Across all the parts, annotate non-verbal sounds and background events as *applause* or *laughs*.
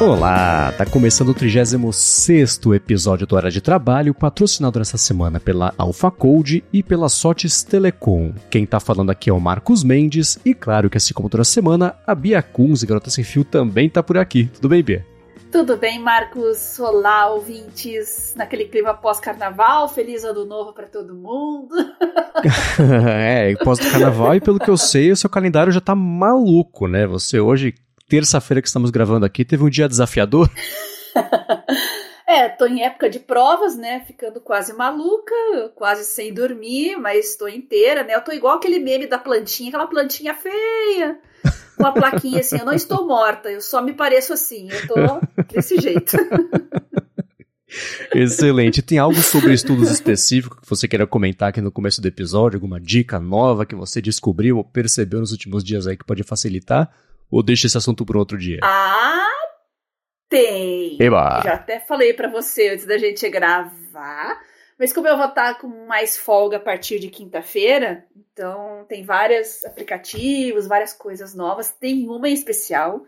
Olá, tá começando o 36 episódio do Hora de Trabalho, patrocinado essa semana pela Alpha Code e pela Sotes Telecom. Quem tá falando aqui é o Marcos Mendes e claro que assim como toda semana, a Bia Kunz e Garota Sem Fio também tá por aqui. Tudo bem, Bia? Tudo bem, Marcos? Olá, ouvintes. Naquele clima pós-carnaval, feliz ano novo para todo mundo. *laughs* é, pós-carnaval e pelo que eu sei, o seu calendário já tá maluco, né? Você hoje terça-feira que estamos gravando aqui, teve um dia desafiador? *laughs* *laughs* é, tô em época de provas, né? Ficando quase maluca, quase sem dormir, mas tô inteira, né? Eu tô igual aquele meme da plantinha, aquela plantinha feia, com a plaquinha assim, eu não estou morta, eu só me pareço assim, eu tô desse jeito. *laughs* Excelente. Tem algo sobre estudos específicos que você queira comentar aqui no começo do episódio? Alguma dica nova que você descobriu ou percebeu nos últimos dias aí que pode facilitar? Ou deixa esse assunto para outro dia? Ah, tem! Eba. Já até falei para você antes da gente gravar. Mas como eu vou estar com mais folga a partir de quinta-feira, então tem vários aplicativos, várias coisas novas. Tem uma em especial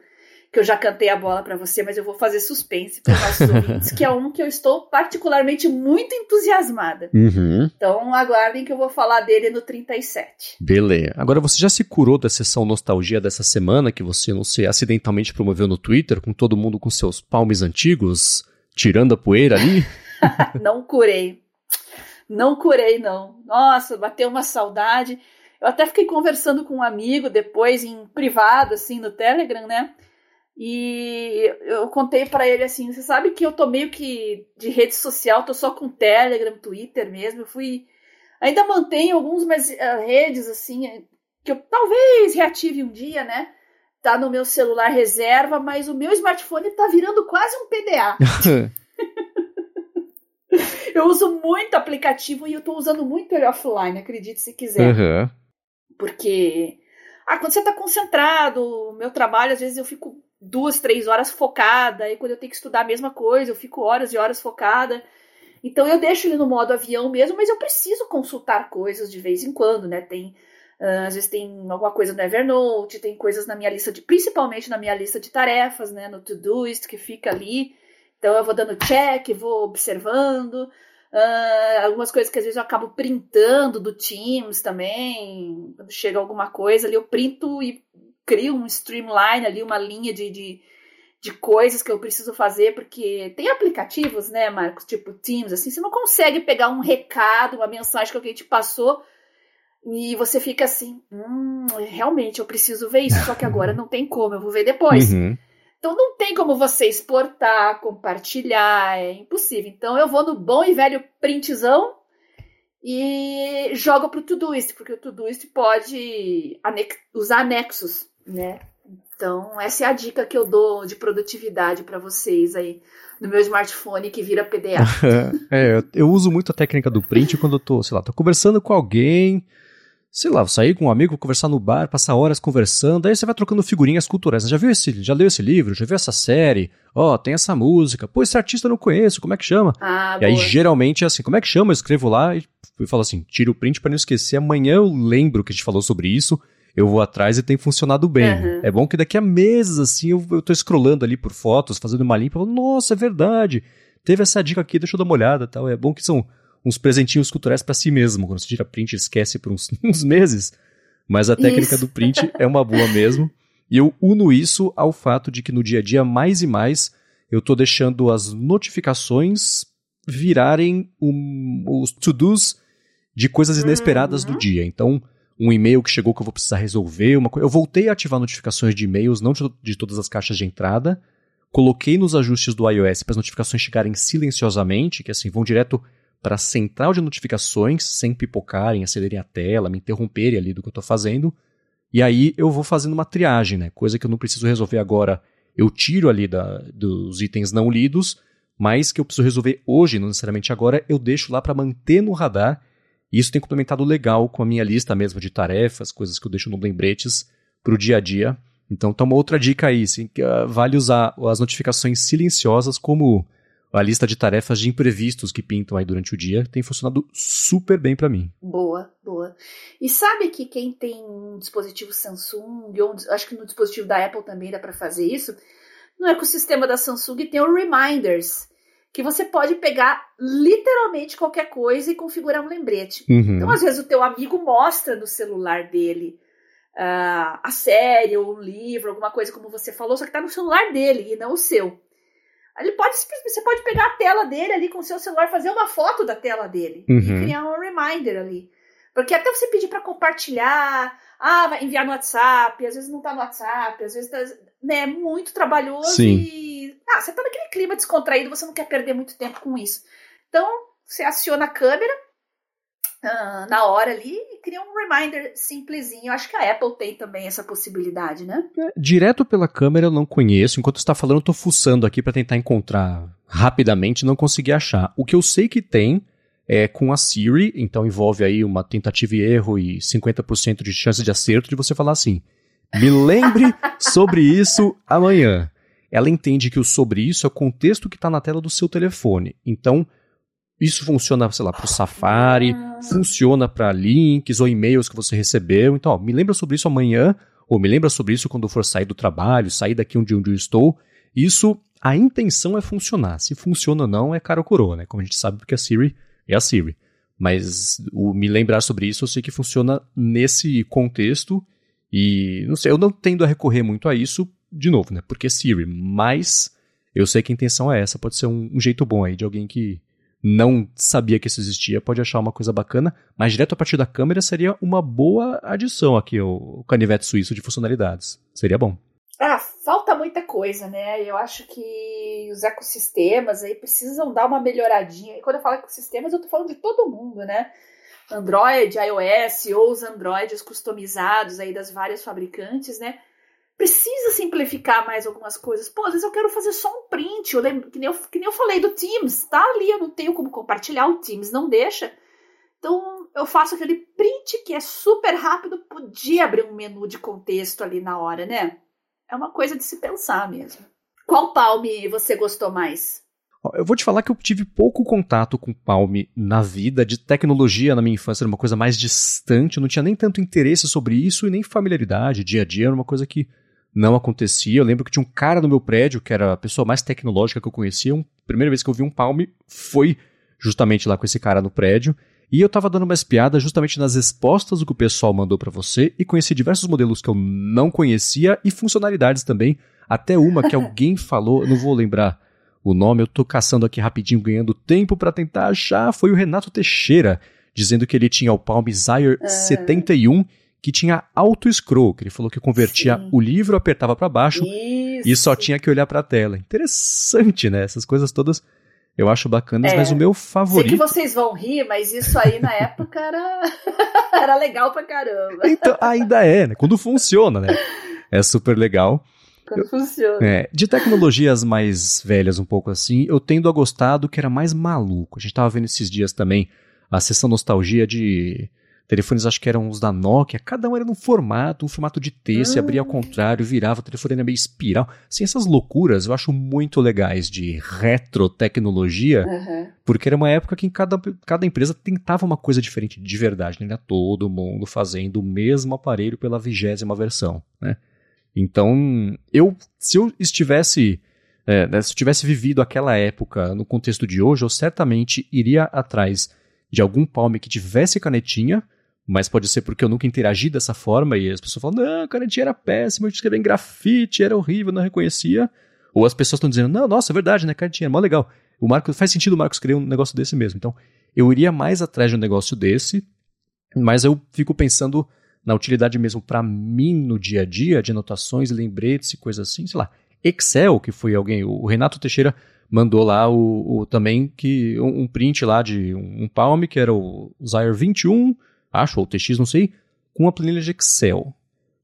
que eu já cantei a bola para você, mas eu vou fazer suspense para os nossos *laughs* ouvintes, que é um que eu estou particularmente muito entusiasmada. Uhum. Então aguardem que eu vou falar dele no 37. Beleza. Agora você já se curou da sessão nostalgia dessa semana que você, não sei, acidentalmente promoveu no Twitter, com todo mundo com seus palmes antigos, tirando a poeira ali? *laughs* *laughs* não curei. Não curei, não. Nossa, bateu uma saudade. Eu até fiquei conversando com um amigo depois, em privado, assim, no Telegram, né? E eu contei para ele assim: você sabe que eu tô meio que de rede social, tô só com Telegram, Twitter mesmo. Eu fui. Ainda mantenho algumas uh, redes assim, que eu talvez reative um dia, né? Tá no meu celular reserva, mas o meu smartphone tá virando quase um PDA. *laughs* eu uso muito aplicativo e eu tô usando muito ele offline, acredite se quiser. Uhum. Porque ah, quando você tá concentrado, meu trabalho, às vezes eu fico duas, três horas focada, e quando eu tenho que estudar a mesma coisa, eu fico horas e horas focada. Então eu deixo ele no modo avião mesmo, mas eu preciso consultar coisas de vez em quando, né? Tem uh, às vezes tem alguma coisa no Evernote, tem coisas na minha lista de, principalmente na minha lista de tarefas, né? No Todoist que fica ali. Então eu vou dando check, vou observando. Uh, algumas coisas que às vezes eu acabo printando do Teams também. Quando chega alguma coisa ali, eu printo e crio um streamline ali, uma linha de, de, de coisas que eu preciso fazer, porque tem aplicativos, né, Marcos, tipo Teams, assim, você não consegue pegar um recado, uma mensagem que alguém te passou e você fica assim, hum, realmente eu preciso ver isso, só que agora *laughs* não tem como, eu vou ver depois. Uhum. Então não tem como você exportar, compartilhar, é impossível. Então eu vou no bom e velho printzão e jogo pro Todoist, porque o Todoist pode anex usar anexos né? Então, essa é a dica que eu dou de produtividade para vocês aí no meu smartphone que vira PDA. *laughs* é, eu, uso muito a técnica do print quando eu tô, sei lá, tô conversando com alguém, sei lá, vou sair com um amigo, vou conversar no bar, passar horas conversando, aí você vai trocando figurinhas culturais. Já viu esse, já leu esse livro? Já viu essa série? Ó, oh, tem essa música. Pô, esse artista eu não conheço, como é que chama? Ah, e boa. aí geralmente é assim, como é que chama? Eu escrevo lá e, falo assim, tiro o print para não esquecer. Amanhã eu lembro que a gente falou sobre isso eu vou atrás e tem funcionado bem. Uhum. É bom que daqui a meses, assim, eu, eu tô scrollando ali por fotos, fazendo uma limpa, falo, nossa, é verdade. Teve essa dica aqui, deixa eu dar uma olhada tal. É bom que são uns presentinhos culturais para si mesmo. Quando você tira print, esquece por uns, *laughs* uns meses. Mas a técnica isso. do print é uma boa mesmo. E eu uno isso ao fato de que no dia a dia, mais e mais, eu tô deixando as notificações virarem um, os to-dos de coisas inesperadas uhum. do dia. Então, um e-mail que chegou que eu vou precisar resolver, uma coisa. Eu voltei a ativar notificações de e-mails, não de, todas as caixas de entrada. Coloquei nos ajustes do iOS para as notificações chegarem silenciosamente, que assim vão direto para a central de notificações, sem pipocarem, acenderem a tela, me interromperem ali do que eu estou fazendo. E aí eu vou fazendo uma triagem, né? Coisa que eu não preciso resolver agora, eu tiro ali da, dos itens não lidos, mas que eu preciso resolver hoje, não necessariamente agora, eu deixo lá para manter no radar e isso tem complementado legal com a minha lista mesmo de tarefas, coisas que eu deixo no lembretes para o dia a dia. Então, toma outra dica aí, assim, que, uh, vale usar as notificações silenciosas como a lista de tarefas de imprevistos que pintam aí durante o dia. Tem funcionado super bem para mim. Boa, boa. E sabe que quem tem um dispositivo Samsung, ou acho que no dispositivo da Apple também dá para fazer isso, no ecossistema da Samsung tem o Reminders, que você pode pegar literalmente qualquer coisa e configurar um lembrete. Uhum. Então, às vezes, o teu amigo mostra no celular dele uh, a série ou um livro, alguma coisa como você falou, só que está no celular dele e não o seu. Ele pode, você pode pegar a tela dele ali com o seu celular, fazer uma foto da tela dele uhum. e criar um reminder ali. Porque até você pedir para compartilhar, ah, vai enviar no WhatsApp, às vezes não tá no WhatsApp, às vezes tá, né, muito trabalhoso Sim. e ah, você tá naquele clima descontraído, você não quer perder muito tempo com isso. Então, você aciona a câmera uh, na hora ali e cria um reminder simplesinho. Acho que a Apple tem também essa possibilidade, né? É, direto pela câmera eu não conheço. Enquanto você está falando, eu tô fuçando aqui para tentar encontrar rapidamente, não consegui achar. O que eu sei que tem é com a Siri, então envolve aí uma tentativa e erro e 50% de chance de acerto de você falar assim: "Me lembre sobre isso amanhã". Ela entende que o sobre isso é o contexto que está na tela do seu telefone. Então, isso funciona, sei lá, para o Safari, ah. funciona para links ou e-mails que você recebeu. Então, ó, me lembra sobre isso amanhã, ou me lembra sobre isso quando for sair do trabalho, sair daqui onde, onde eu estou. Isso, a intenção é funcionar. Se funciona ou não, é cara ou coroa, né? Como a gente sabe, porque a Siri é a Siri. Mas o me lembrar sobre isso, eu sei que funciona nesse contexto. E não sei, eu não tendo a recorrer muito a isso, de novo, né? Porque Siri, mas eu sei que a intenção é essa. Pode ser um, um jeito bom aí de alguém que não sabia que isso existia, pode achar uma coisa bacana, mas direto a partir da câmera seria uma boa adição aqui o canivete suíço de funcionalidades. Seria bom. Ah, falta muita coisa, né? Eu acho que os ecossistemas aí precisam dar uma melhoradinha. E quando eu falo ecossistemas, eu tô falando de todo mundo, né? Android, iOS ou os Androids customizados aí das várias fabricantes, né? Precisa simplificar mais algumas coisas. Pô, às vezes eu quero fazer só um print, eu lembro, que, nem eu, que nem eu falei do Teams, tá ali, eu não tenho como compartilhar, o Teams não deixa. Então eu faço aquele print que é super rápido, podia abrir um menu de contexto ali na hora, né? é uma coisa de se pensar mesmo. Qual Palm você gostou mais? Eu vou te falar que eu tive pouco contato com Palm na vida, de tecnologia na minha infância era uma coisa mais distante, eu não tinha nem tanto interesse sobre isso e nem familiaridade, dia a dia era uma coisa que não acontecia. Eu lembro que tinha um cara no meu prédio, que era a pessoa mais tecnológica que eu conhecia, a primeira vez que eu vi um Palm foi justamente lá com esse cara no prédio, e eu tava dando uma espiada justamente nas respostas do que o pessoal mandou para você e conheci diversos modelos que eu não conhecia e funcionalidades também. Até uma que *laughs* alguém falou, não vou lembrar o nome, eu tô caçando aqui rapidinho, ganhando tempo para tentar achar. Foi o Renato Teixeira, dizendo que ele tinha o Palm Desire uh. 71, que tinha auto-scroll, que ele falou que convertia Sim. o livro, apertava para baixo Isso. e só tinha que olhar para a tela. Interessante, né? Essas coisas todas eu acho bacanas, é. mas o meu favorito. Sei que vocês vão rir, mas isso aí na época era, *laughs* era legal pra caramba. Então, ainda é, né? Quando funciona, né? É super legal. Quando funciona. É, de tecnologias mais velhas, um pouco assim, eu tendo a gostar do que era mais maluco. A gente tava vendo esses dias também a sessão nostalgia de telefones acho que eram os da Nokia, cada um era num formato, um formato de T, se abria ao ah. contrário, virava, o telefone era meio espiral. Assim, essas loucuras eu acho muito legais de retrotecnologia, uhum. porque era uma época que cada, cada empresa tentava uma coisa diferente de verdade, né? Era todo mundo fazendo o mesmo aparelho pela vigésima versão, né? Então, eu, se eu estivesse, é, né, se eu tivesse vivido aquela época no contexto de hoje, eu certamente iria atrás de algum palme que tivesse canetinha, mas pode ser porque eu nunca interagi dessa forma e as pessoas falam, não, a canetinha era péssima, eu escrevi em grafite, era horrível, não reconhecia. Ou as pessoas estão dizendo, não, nossa, é verdade, né, canetinha, é mó legal. O Marco, faz sentido o Marcos criar um negócio desse mesmo. Então, eu iria mais atrás de um negócio desse, mas eu fico pensando na utilidade mesmo para mim no dia a dia, de anotações, lembretes e coisas assim, sei lá. Excel, que foi alguém, o Renato Teixeira mandou lá o, o também que um, um, print lá de um, um Palm, que era o Zaire 21, acho, ou TX, não sei, com uma planilha de Excel.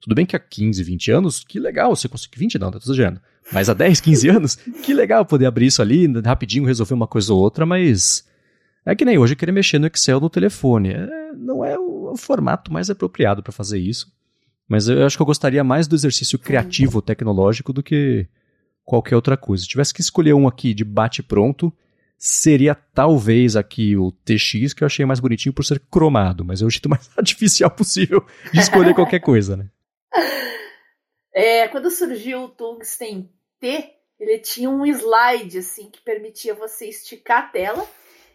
Tudo bem que há 15, 20 anos, que legal você conseguir. 20 não, tá exagerando. Mas há 10, 15 anos, que legal poder abrir isso ali, rapidinho resolver uma coisa ou outra, mas. É que nem hoje querer mexer no Excel no telefone. É, não é o, o, formato mais apropriado para fazer isso. Mas eu acho que eu gostaria mais do exercício criativo tecnológico do que qualquer outra coisa. Se tivesse que escolher um aqui de bate-pronto, seria talvez aqui o TX, que eu achei mais bonitinho por ser cromado, mas é o jeito *laughs* mais artificial possível de escolher *laughs* qualquer coisa, né? É, quando surgiu o Tungsten T, ele tinha um slide assim que permitia você esticar a tela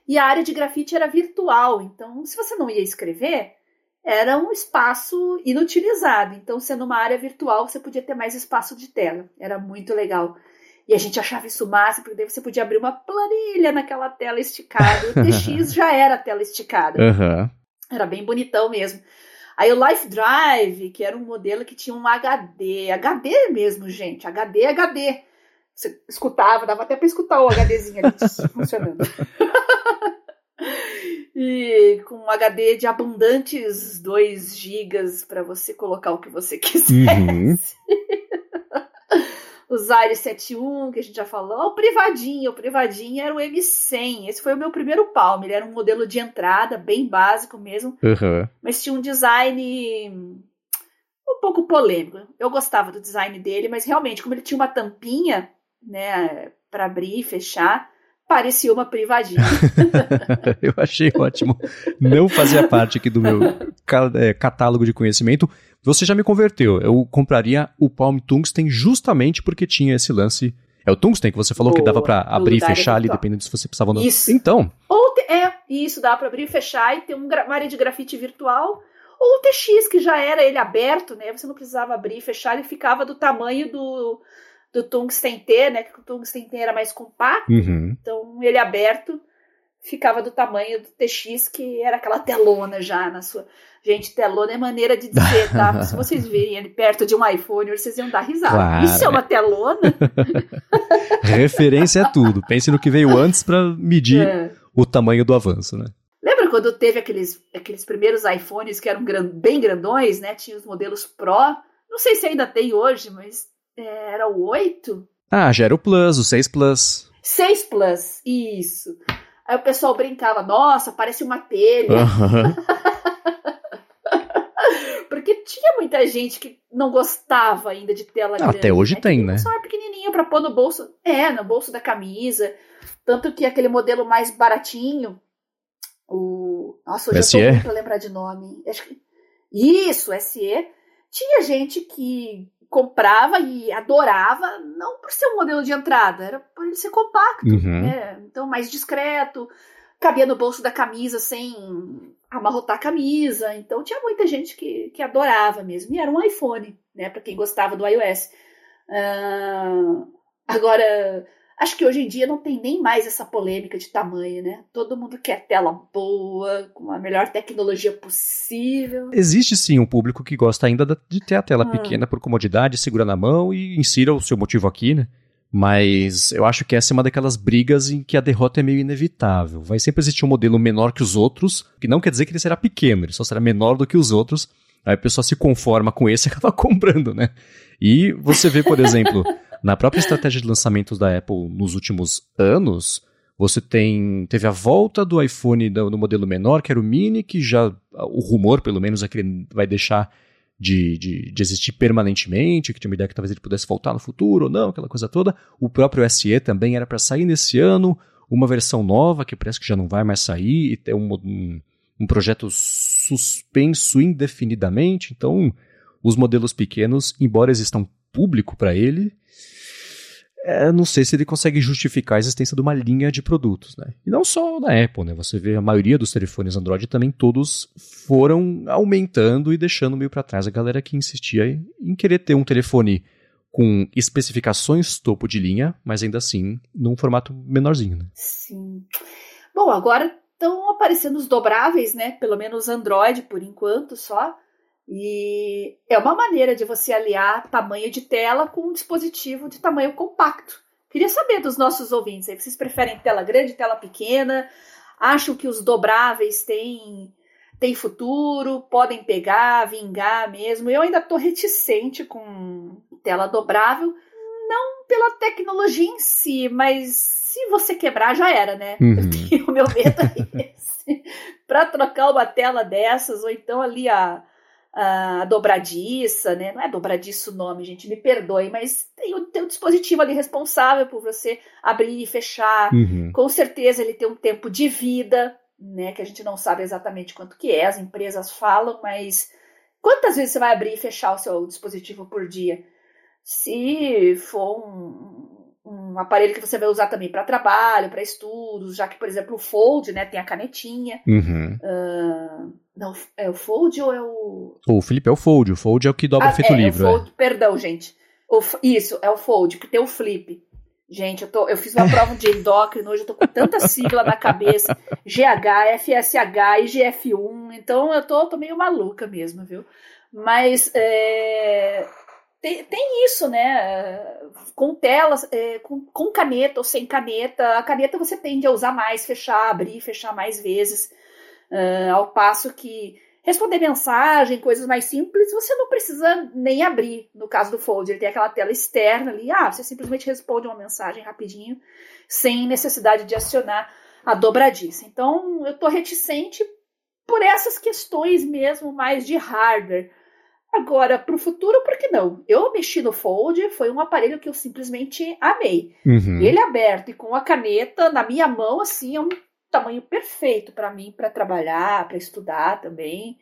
e a área de grafite era virtual. Então, se você não ia escrever, era um espaço inutilizado. Então, sendo uma área virtual, você podia ter mais espaço de tela. Era muito legal. E a gente achava isso massa, porque daí você podia abrir uma planilha naquela tela esticada. O TX *laughs* já era tela esticada. Uhum. Era bem bonitão mesmo. Aí o Life Drive, que era um modelo que tinha um HD, HD mesmo, gente, HD, HD. Você escutava, dava até para escutar o HDzinho ali *laughs* funcionando. *laughs* e com um HD de abundantes 2 gigas para você colocar o que você *laughs* quisesse. Uhum. o Zaire 71, que a gente já falou, o privadinho, o privadinho era o M100. Esse foi o meu primeiro Palm, ele era um modelo de entrada, bem básico mesmo, uhum. mas tinha um design um pouco polêmico. Eu gostava do design dele, mas realmente, como ele tinha uma tampinha, né, para abrir e fechar, parecia uma privadinha. *laughs* eu achei ótimo. Não fazia parte aqui do meu é, catálogo de conhecimento. Você já me converteu. Eu compraria o Palm Tungsten justamente porque tinha esse lance. É o Tungsten que você falou Boa, que dava para abrir e fechar ali, dependendo se você precisava. No... Isso. Então. Ou te... é, isso dá para abrir e fechar e ter um, uma área de grafite virtual. Ou o TX, que já era ele aberto, né? Você não precisava abrir e fechar, ele ficava do tamanho do, do Tungsten T, né? Que o Tungsten T era mais compacto. Uhum. Então, ele aberto ficava do tamanho do TX, que era aquela telona já na sua. Gente, telona é maneira de dizer, tá? *laughs* Se vocês virem ele perto de um iPhone, vocês iam dar risada. Claro. Isso é uma telona? *laughs* Referência é tudo. Pense no que veio antes para medir é. o tamanho do avanço, né? Lembra quando teve aqueles, aqueles primeiros iPhones que eram gran, bem grandões, né? Tinha os modelos Pro. Não sei se ainda tem hoje, mas era o 8? Ah, já era o Plus, o 6 Plus. 6 Plus, isso. Aí o pessoal brincava, nossa, parece uma telha. Uhum. *laughs* Porque tinha muita gente que não gostava ainda de tela grande. Até hoje né? tem, né? Só pequenininho para pôr no bolso. É, no bolso da camisa. Tanto que aquele modelo mais baratinho, o... Nossa, hoje SE? eu tô pra lembrar de nome. Isso, SE. Tinha gente que comprava e adorava, não por ser um modelo de entrada, era por ele ser compacto, uhum. né? então mais discreto, cabia no bolso da camisa sem amarrotar a camisa, então tinha muita gente que, que adorava mesmo, e era um iPhone, né, para quem gostava do iOS. Uh, agora, Acho que hoje em dia não tem nem mais essa polêmica de tamanho, né? Todo mundo quer tela boa, com a melhor tecnologia possível. Existe sim um público que gosta ainda de ter a tela ah. pequena por comodidade, segura na mão e insira o seu motivo aqui, né? Mas eu acho que essa é uma daquelas brigas em que a derrota é meio inevitável. Vai sempre existir um modelo menor que os outros, que não quer dizer que ele será pequeno, ele só será menor do que os outros. Aí a pessoa se conforma com esse e *laughs* acaba comprando, né? E você vê, por exemplo, na própria estratégia de lançamentos da Apple nos últimos anos, você tem teve a volta do iPhone no modelo menor, que era o mini, que já o rumor, pelo menos, é que ele vai deixar de, de, de, existir permanentemente, que tinha uma ideia que talvez ele pudesse voltar no futuro ou não, aquela coisa toda. O próprio SE também era para sair nesse ano, uma versão nova que parece que já não vai mais sair, e ter um, um, um projeto suspenso indefinidamente. Então, os modelos pequenos, embora existam público para ele, é, não sei se ele consegue justificar a existência de uma linha de produtos, né? E não só na Apple, né? Você vê a maioria dos telefones Android também todos foram aumentando e deixando meio para trás a galera que insistia em querer ter um telefone com especificações topo de linha, mas ainda assim num formato menorzinho, né? Sim. Bom, agora estão aparecendo os dobráveis, né? Pelo menos Android por enquanto só. E é uma maneira de você aliar tamanho de tela com um dispositivo de tamanho compacto. Queria saber dos nossos ouvintes aí, vocês preferem tela grande, tela pequena? Acham que os dobráveis têm, têm futuro, podem pegar, vingar mesmo? Eu ainda estou reticente com tela dobrável, não pela tecnologia em si, mas se você quebrar já era, né? Uhum. Eu tenho o meu medo é esse. *laughs* Para trocar uma tela dessas, ou então ali a a dobradiça, né? Não é dobradiço o nome, gente, me perdoe, mas tem o, tem o dispositivo ali responsável por você abrir e fechar. Uhum. Com certeza ele tem um tempo de vida, né? Que a gente não sabe exatamente quanto que é, as empresas falam, mas quantas vezes você vai abrir e fechar o seu dispositivo por dia? Se for um, um um aparelho que você vai usar também para trabalho, para estudos, já que, por exemplo, o Fold, né, tem a canetinha. Uhum. Uh, não, é o Fold ou é o. O Felipe é o Fold. O Fold é o que dobra ah, feito é, livro. É o Fold, é. Perdão, gente. O, isso, é o Fold, que tem o Flip. Gente, eu, tô, eu fiz uma *laughs* prova de endócrino, hoje eu tô com tanta sigla na cabeça. GH, FSH, IGF-1. Então eu tô, tô meio maluca mesmo, viu? Mas é, tem, tem isso, né? Com telas, é, com, com caneta ou sem caneta. A caneta você tende a usar mais, fechar, abrir, fechar mais vezes. Uh, ao passo que responder mensagem, coisas mais simples, você não precisa nem abrir. No caso do Fold, ele tem aquela tela externa ali. Ah, você simplesmente responde uma mensagem rapidinho, sem necessidade de acionar a dobradiça. Então, eu estou reticente por essas questões mesmo mais de hardware. Agora, para o futuro, por que não? Eu mexi no Fold, foi um aparelho que eu simplesmente amei. Uhum. Ele aberto e com a caneta na minha mão, assim, é um tamanho perfeito para mim, para trabalhar, para estudar também.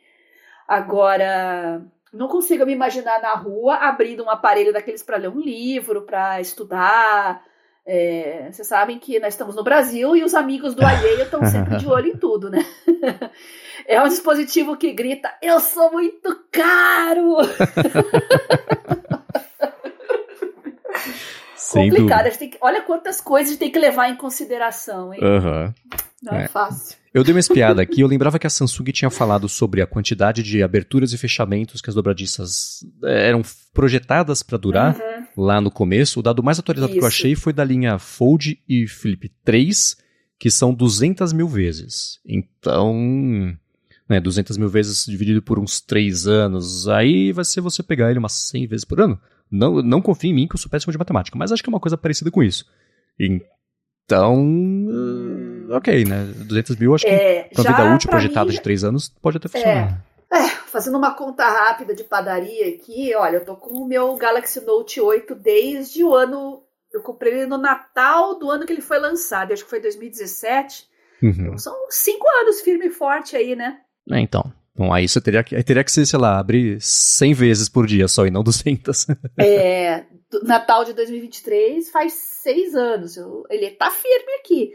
Agora, não consigo me imaginar na rua abrindo um aparelho daqueles para ler um livro, para estudar. É, vocês sabem que nós estamos no Brasil e os amigos do alheio estão sempre de olho em tudo, né? *laughs* É um dispositivo que grita: Eu sou muito caro! *laughs* Tem que, olha quantas coisas a gente tem que levar em consideração, hein? Uhum. Não é. é. fácil. Eu dei uma espiada aqui, eu lembrava que a Samsung tinha falado sobre a quantidade de aberturas e fechamentos que as dobradiças eh, eram projetadas para durar uhum. lá no começo. O dado mais atualizado Isso. que eu achei foi da linha Fold e Flip 3, que são 200 mil vezes. Então, né, 200 mil vezes dividido por uns 3 anos, aí vai ser você pegar ele umas 100 vezes por ano. Não, não confie em mim que eu sou péssimo de matemática, mas acho que é uma coisa parecida com isso. Então, hum. ok, né? 200 mil, acho que é, pra vida útil projetada mim, de 3 anos, pode até funcionar. É, é, fazendo uma conta rápida de padaria aqui, olha, eu tô com o meu Galaxy Note 8 desde o ano. Eu comprei ele no Natal do ano que ele foi lançado, acho que foi 2017. Uhum. Então são 5 anos firme e forte aí, né? É, então. Bom, aí você teria que, aí teria que ser, sei lá, abrir 100 vezes por dia só e não *laughs* 200. é, Natal de 2023 faz seis anos. Eu, ele tá firme aqui.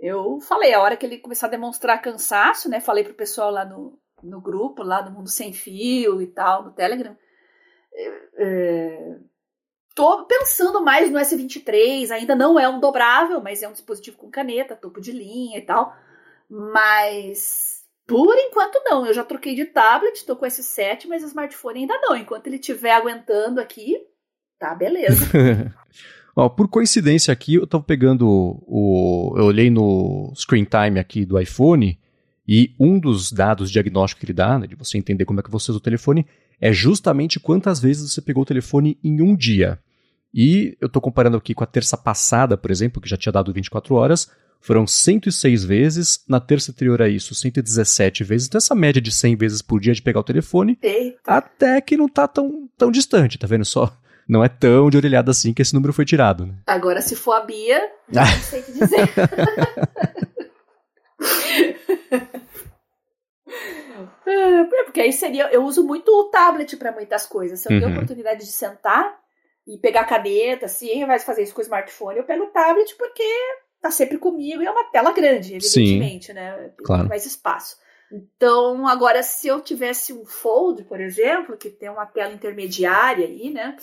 Eu falei, a hora que ele começar a demonstrar cansaço, né? Falei pro pessoal lá no, no grupo, lá do Mundo Sem Fio e tal, no Telegram. É, é tô pensando mais no S23, ainda não é um dobrável, mas é um dispositivo com caneta, topo de linha e tal. Mas por enquanto não, eu já troquei de tablet, tô com esse 7, mas smartphone ainda não. Enquanto ele estiver aguentando aqui, tá beleza. *laughs* Ó, por coincidência aqui, eu tava pegando o. Eu olhei no screen time aqui do iPhone e um dos dados diagnósticos que ele dá, né, de você entender como é que você usa o telefone, é justamente quantas vezes você pegou o telefone em um dia. E eu tô comparando aqui com a terça passada, por exemplo, que já tinha dado 24 horas, foram 106 vezes, na terça anterior a isso, 117 vezes. Então, essa média de 100 vezes por dia de pegar o telefone, Eita. até que não tá tão, tão distante, tá vendo só? Não é tão de orelhada assim que esse número foi tirado. Né? Agora, se for a Bia, *laughs* não sei o que dizer. *laughs* É, porque aí seria. Eu uso muito o tablet para muitas coisas. Se eu uhum. tenho a oportunidade de sentar e pegar a caneta, assim, vai fazer isso com o smartphone, eu pego o tablet porque tá sempre comigo e é uma tela grande, evidentemente, Sim, né? Tem claro. mais espaço. Então, agora, se eu tivesse um Fold, por exemplo, que tem uma tela intermediária aí, né?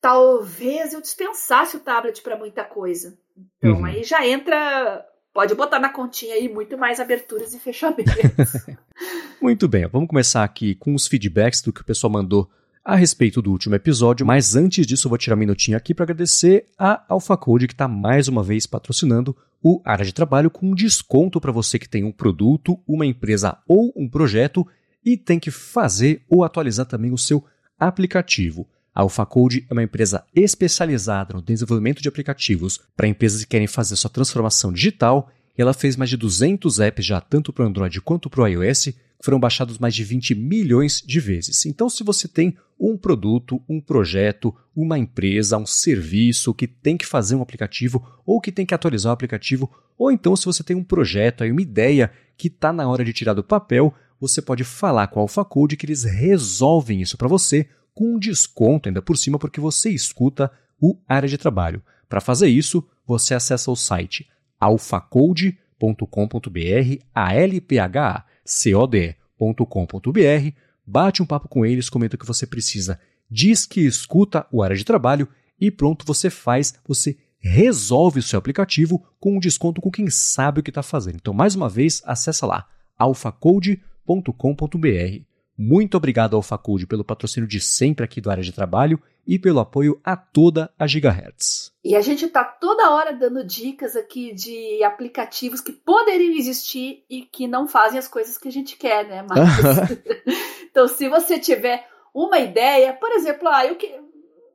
Talvez eu dispensasse o tablet para muita coisa. Então, uhum. aí já entra. Pode botar na continha aí muito mais aberturas e fechamentos. *laughs* muito bem, vamos começar aqui com os feedbacks do que o pessoal mandou a respeito do último episódio, mas antes disso vou tirar um minutinho aqui para agradecer a AlphaCode que está mais uma vez patrocinando o Área de Trabalho com um desconto para você que tem um produto, uma empresa ou um projeto e tem que fazer ou atualizar também o seu aplicativo. A AlphaCode é uma empresa especializada no desenvolvimento de aplicativos para empresas que querem fazer sua transformação digital ela fez mais de 200 apps já tanto para o Android quanto para o iOS foram baixados mais de 20 milhões de vezes. Então, se você tem um produto, um projeto, uma empresa, um serviço que tem que fazer um aplicativo ou que tem que atualizar o aplicativo, ou então se você tem um projeto, aí uma ideia que está na hora de tirar do papel, você pode falar com a AlphaCode que eles resolvem isso para você com um desconto ainda por cima porque você escuta o área de trabalho. Para fazer isso, você acessa o site alphacode.com.br, a l p h c o d.com.br, bate um papo com eles, comenta o que você precisa, diz que escuta o área de trabalho e pronto, você faz, você resolve o seu aplicativo com um desconto com quem sabe o que está fazendo. Então, mais uma vez, acessa lá alphacode.com.br. Muito obrigado ao Facode pelo patrocínio de sempre aqui do área de trabalho e pelo apoio a toda a Gigahertz. E a gente está toda hora dando dicas aqui de aplicativos que poderiam existir e que não fazem as coisas que a gente quer, né? Mas... *laughs* *laughs* então, se você tiver uma ideia, por exemplo, ah, eu, que...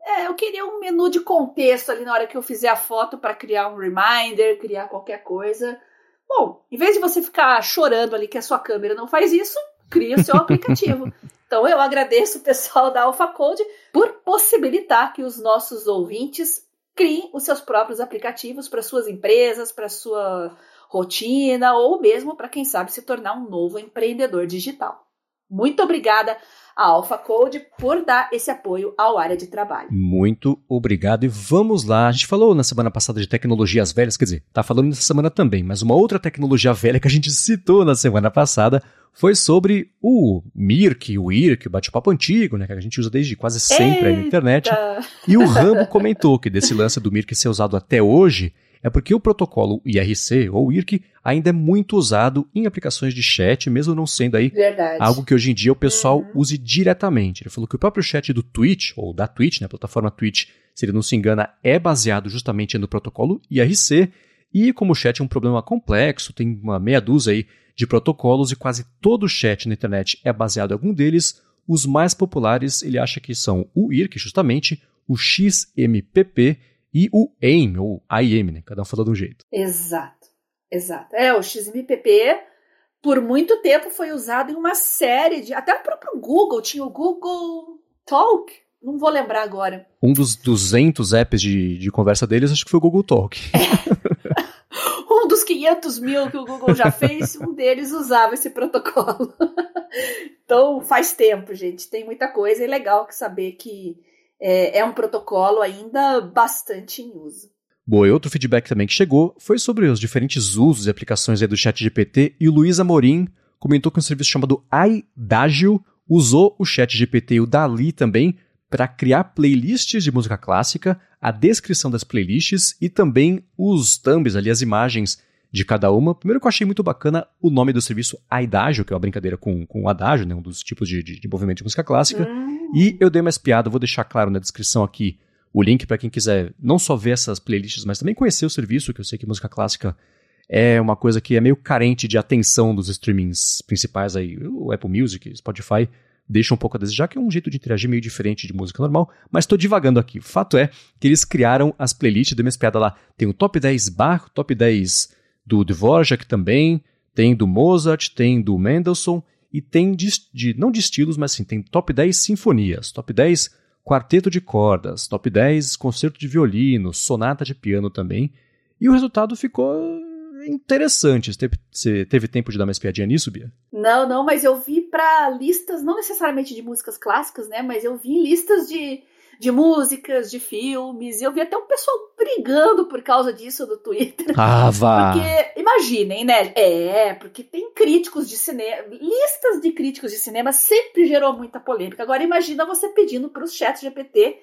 é, eu queria um menu de contexto ali na hora que eu fizer a foto para criar um reminder, criar qualquer coisa. Bom, em vez de você ficar chorando ali que a sua câmera não faz isso, cria o seu aplicativo. Então eu agradeço o pessoal da AlphaCode por possibilitar que os nossos ouvintes criem os seus próprios aplicativos para suas empresas, para sua rotina ou mesmo para quem sabe se tornar um novo empreendedor digital. Muito obrigada a Alpha Code por dar esse apoio ao área de trabalho. Muito obrigado e vamos lá. A gente falou na semana passada de tecnologias velhas, quer dizer, tá falando nessa semana também, mas uma outra tecnologia velha que a gente citou na semana passada foi sobre o Mirk, o IRC, o bate-papo antigo, né, que a gente usa desde quase sempre aí na internet. E o Rambo comentou que desse lance do Mirk ser usado até hoje é porque o protocolo IRC ou IRC ainda é muito usado em aplicações de chat, mesmo não sendo aí Verdade. algo que hoje em dia o pessoal uhum. use diretamente. Ele falou que o próprio chat do Twitch, ou da Twitch, né, a plataforma Twitch, se ele não se engana, é baseado justamente no protocolo IRC, e como o chat é um problema complexo, tem uma meia dúzia aí de protocolos e quase todo chat na internet é baseado em algum deles, os mais populares ele acha que são o IRC, justamente, o XMPP e o AIM, ou AIM, né? Cada um fala de um jeito. Exato, exato. É, o XMPP, por muito tempo, foi usado em uma série de. Até o próprio Google tinha o Google Talk. Não vou lembrar agora. Um dos 200 apps de, de conversa deles, acho que foi o Google Talk. É. *laughs* um dos 500 mil que o Google já fez, um deles usava esse protocolo. *laughs* então, faz tempo, gente. Tem muita coisa. É legal saber que é, é um protocolo ainda bastante em uso. Boa, e outro feedback também que chegou foi sobre os diferentes usos e aplicações do chat GPT e o Luiz Amorim comentou que um serviço chamado iDagio usou o chat GPT e o Dali também para criar playlists de música clássica, a descrição das playlists e também os thumbs ali, as imagens de cada uma. Primeiro que eu achei muito bacana o nome do serviço iDagio, que é uma brincadeira com, com o adágio, né, um dos tipos de, de, de movimento de música clássica. Hum. E eu dei uma espiada, vou deixar claro na descrição aqui o link para quem quiser não só ver essas playlists, mas também conhecer o serviço, que eu sei que música clássica é uma coisa que é meio carente de atenção dos streamings principais aí, o Apple Music, Spotify, deixa um pouco a desejar, que é um jeito de interagir meio diferente de música normal, mas estou divagando aqui. O fato é que eles criaram as playlists, dei uma espiada lá, tem o top 10 Bach, top 10 do Dvorak também, tem do Mozart, tem do Mendelssohn, e tem de, de, não de estilos, mas sim, tem top 10 sinfonias, top 10 quarteto de cordas, top 10 concerto de violino, sonata de piano também. E o resultado ficou interessante. Você teve, você teve tempo de dar uma espiadinha nisso, Bia? Não, não, mas eu vi para listas, não necessariamente de músicas clássicas, né? Mas eu vi listas de de músicas, de filmes. E eu vi até um pessoal brigando por causa disso no Twitter. Ah, vá! Porque, imaginem, né? É, porque tem críticos de cinema. Listas de críticos de cinema sempre gerou muita polêmica. Agora, imagina você pedindo para os chats GPT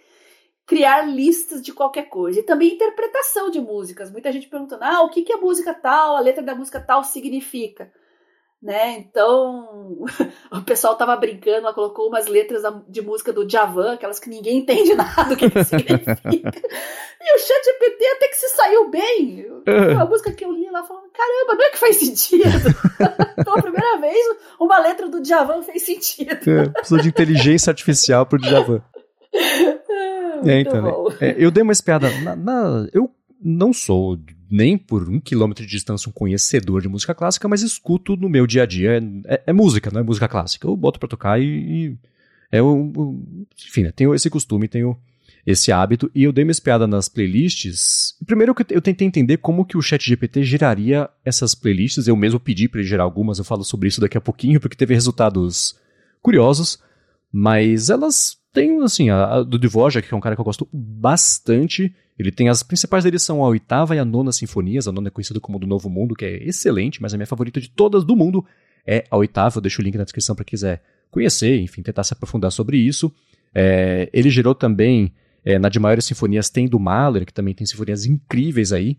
criar listas de qualquer coisa. E também interpretação de músicas. Muita gente perguntando: ah, o que, que a música tal, a letra da música tal significa? Né? Então, *laughs* o pessoal tava brincando, ela colocou umas letras de música do Javan, aquelas que ninguém entende *laughs* nada do que significa. e o chat GPT até que se saiu bem. A música que eu li lá falando, caramba, não é que faz sentido. *laughs* então, a primeira vez, uma letra do Javan fez sentido. É, precisa de inteligência artificial pro Javan. É, é então, é, eu dei uma espiada na, na, eu não sou nem por um quilômetro de distância um conhecedor de música clássica, mas escuto no meu dia a dia. É, é, música, não é música clássica. Eu boto para tocar e, e é o, enfim, né, tenho esse costume, tenho esse hábito e eu dei uma espiada nas playlists. Primeiro eu tentei entender como que o Chat GPT geraria essas playlists. Eu mesmo pedi para ele gerar algumas. Eu falo sobre isso daqui a pouquinho porque teve resultados curiosos, mas elas têm assim a, a do Dvorak, que é um cara que eu gosto bastante Ele tem as principais deles são a oitava e a nona sinfonias. A nona é conhecida como do Novo Mundo, que é excelente, mas a minha favorita de todas do mundo é a oitava. Eu deixo o link na descrição para quiser conhecer, enfim, tentar se aprofundar sobre isso. É, ele gerou também, é, na de maiores sinfonias, tem do Mahler, que também tem sinfonias incríveis aí.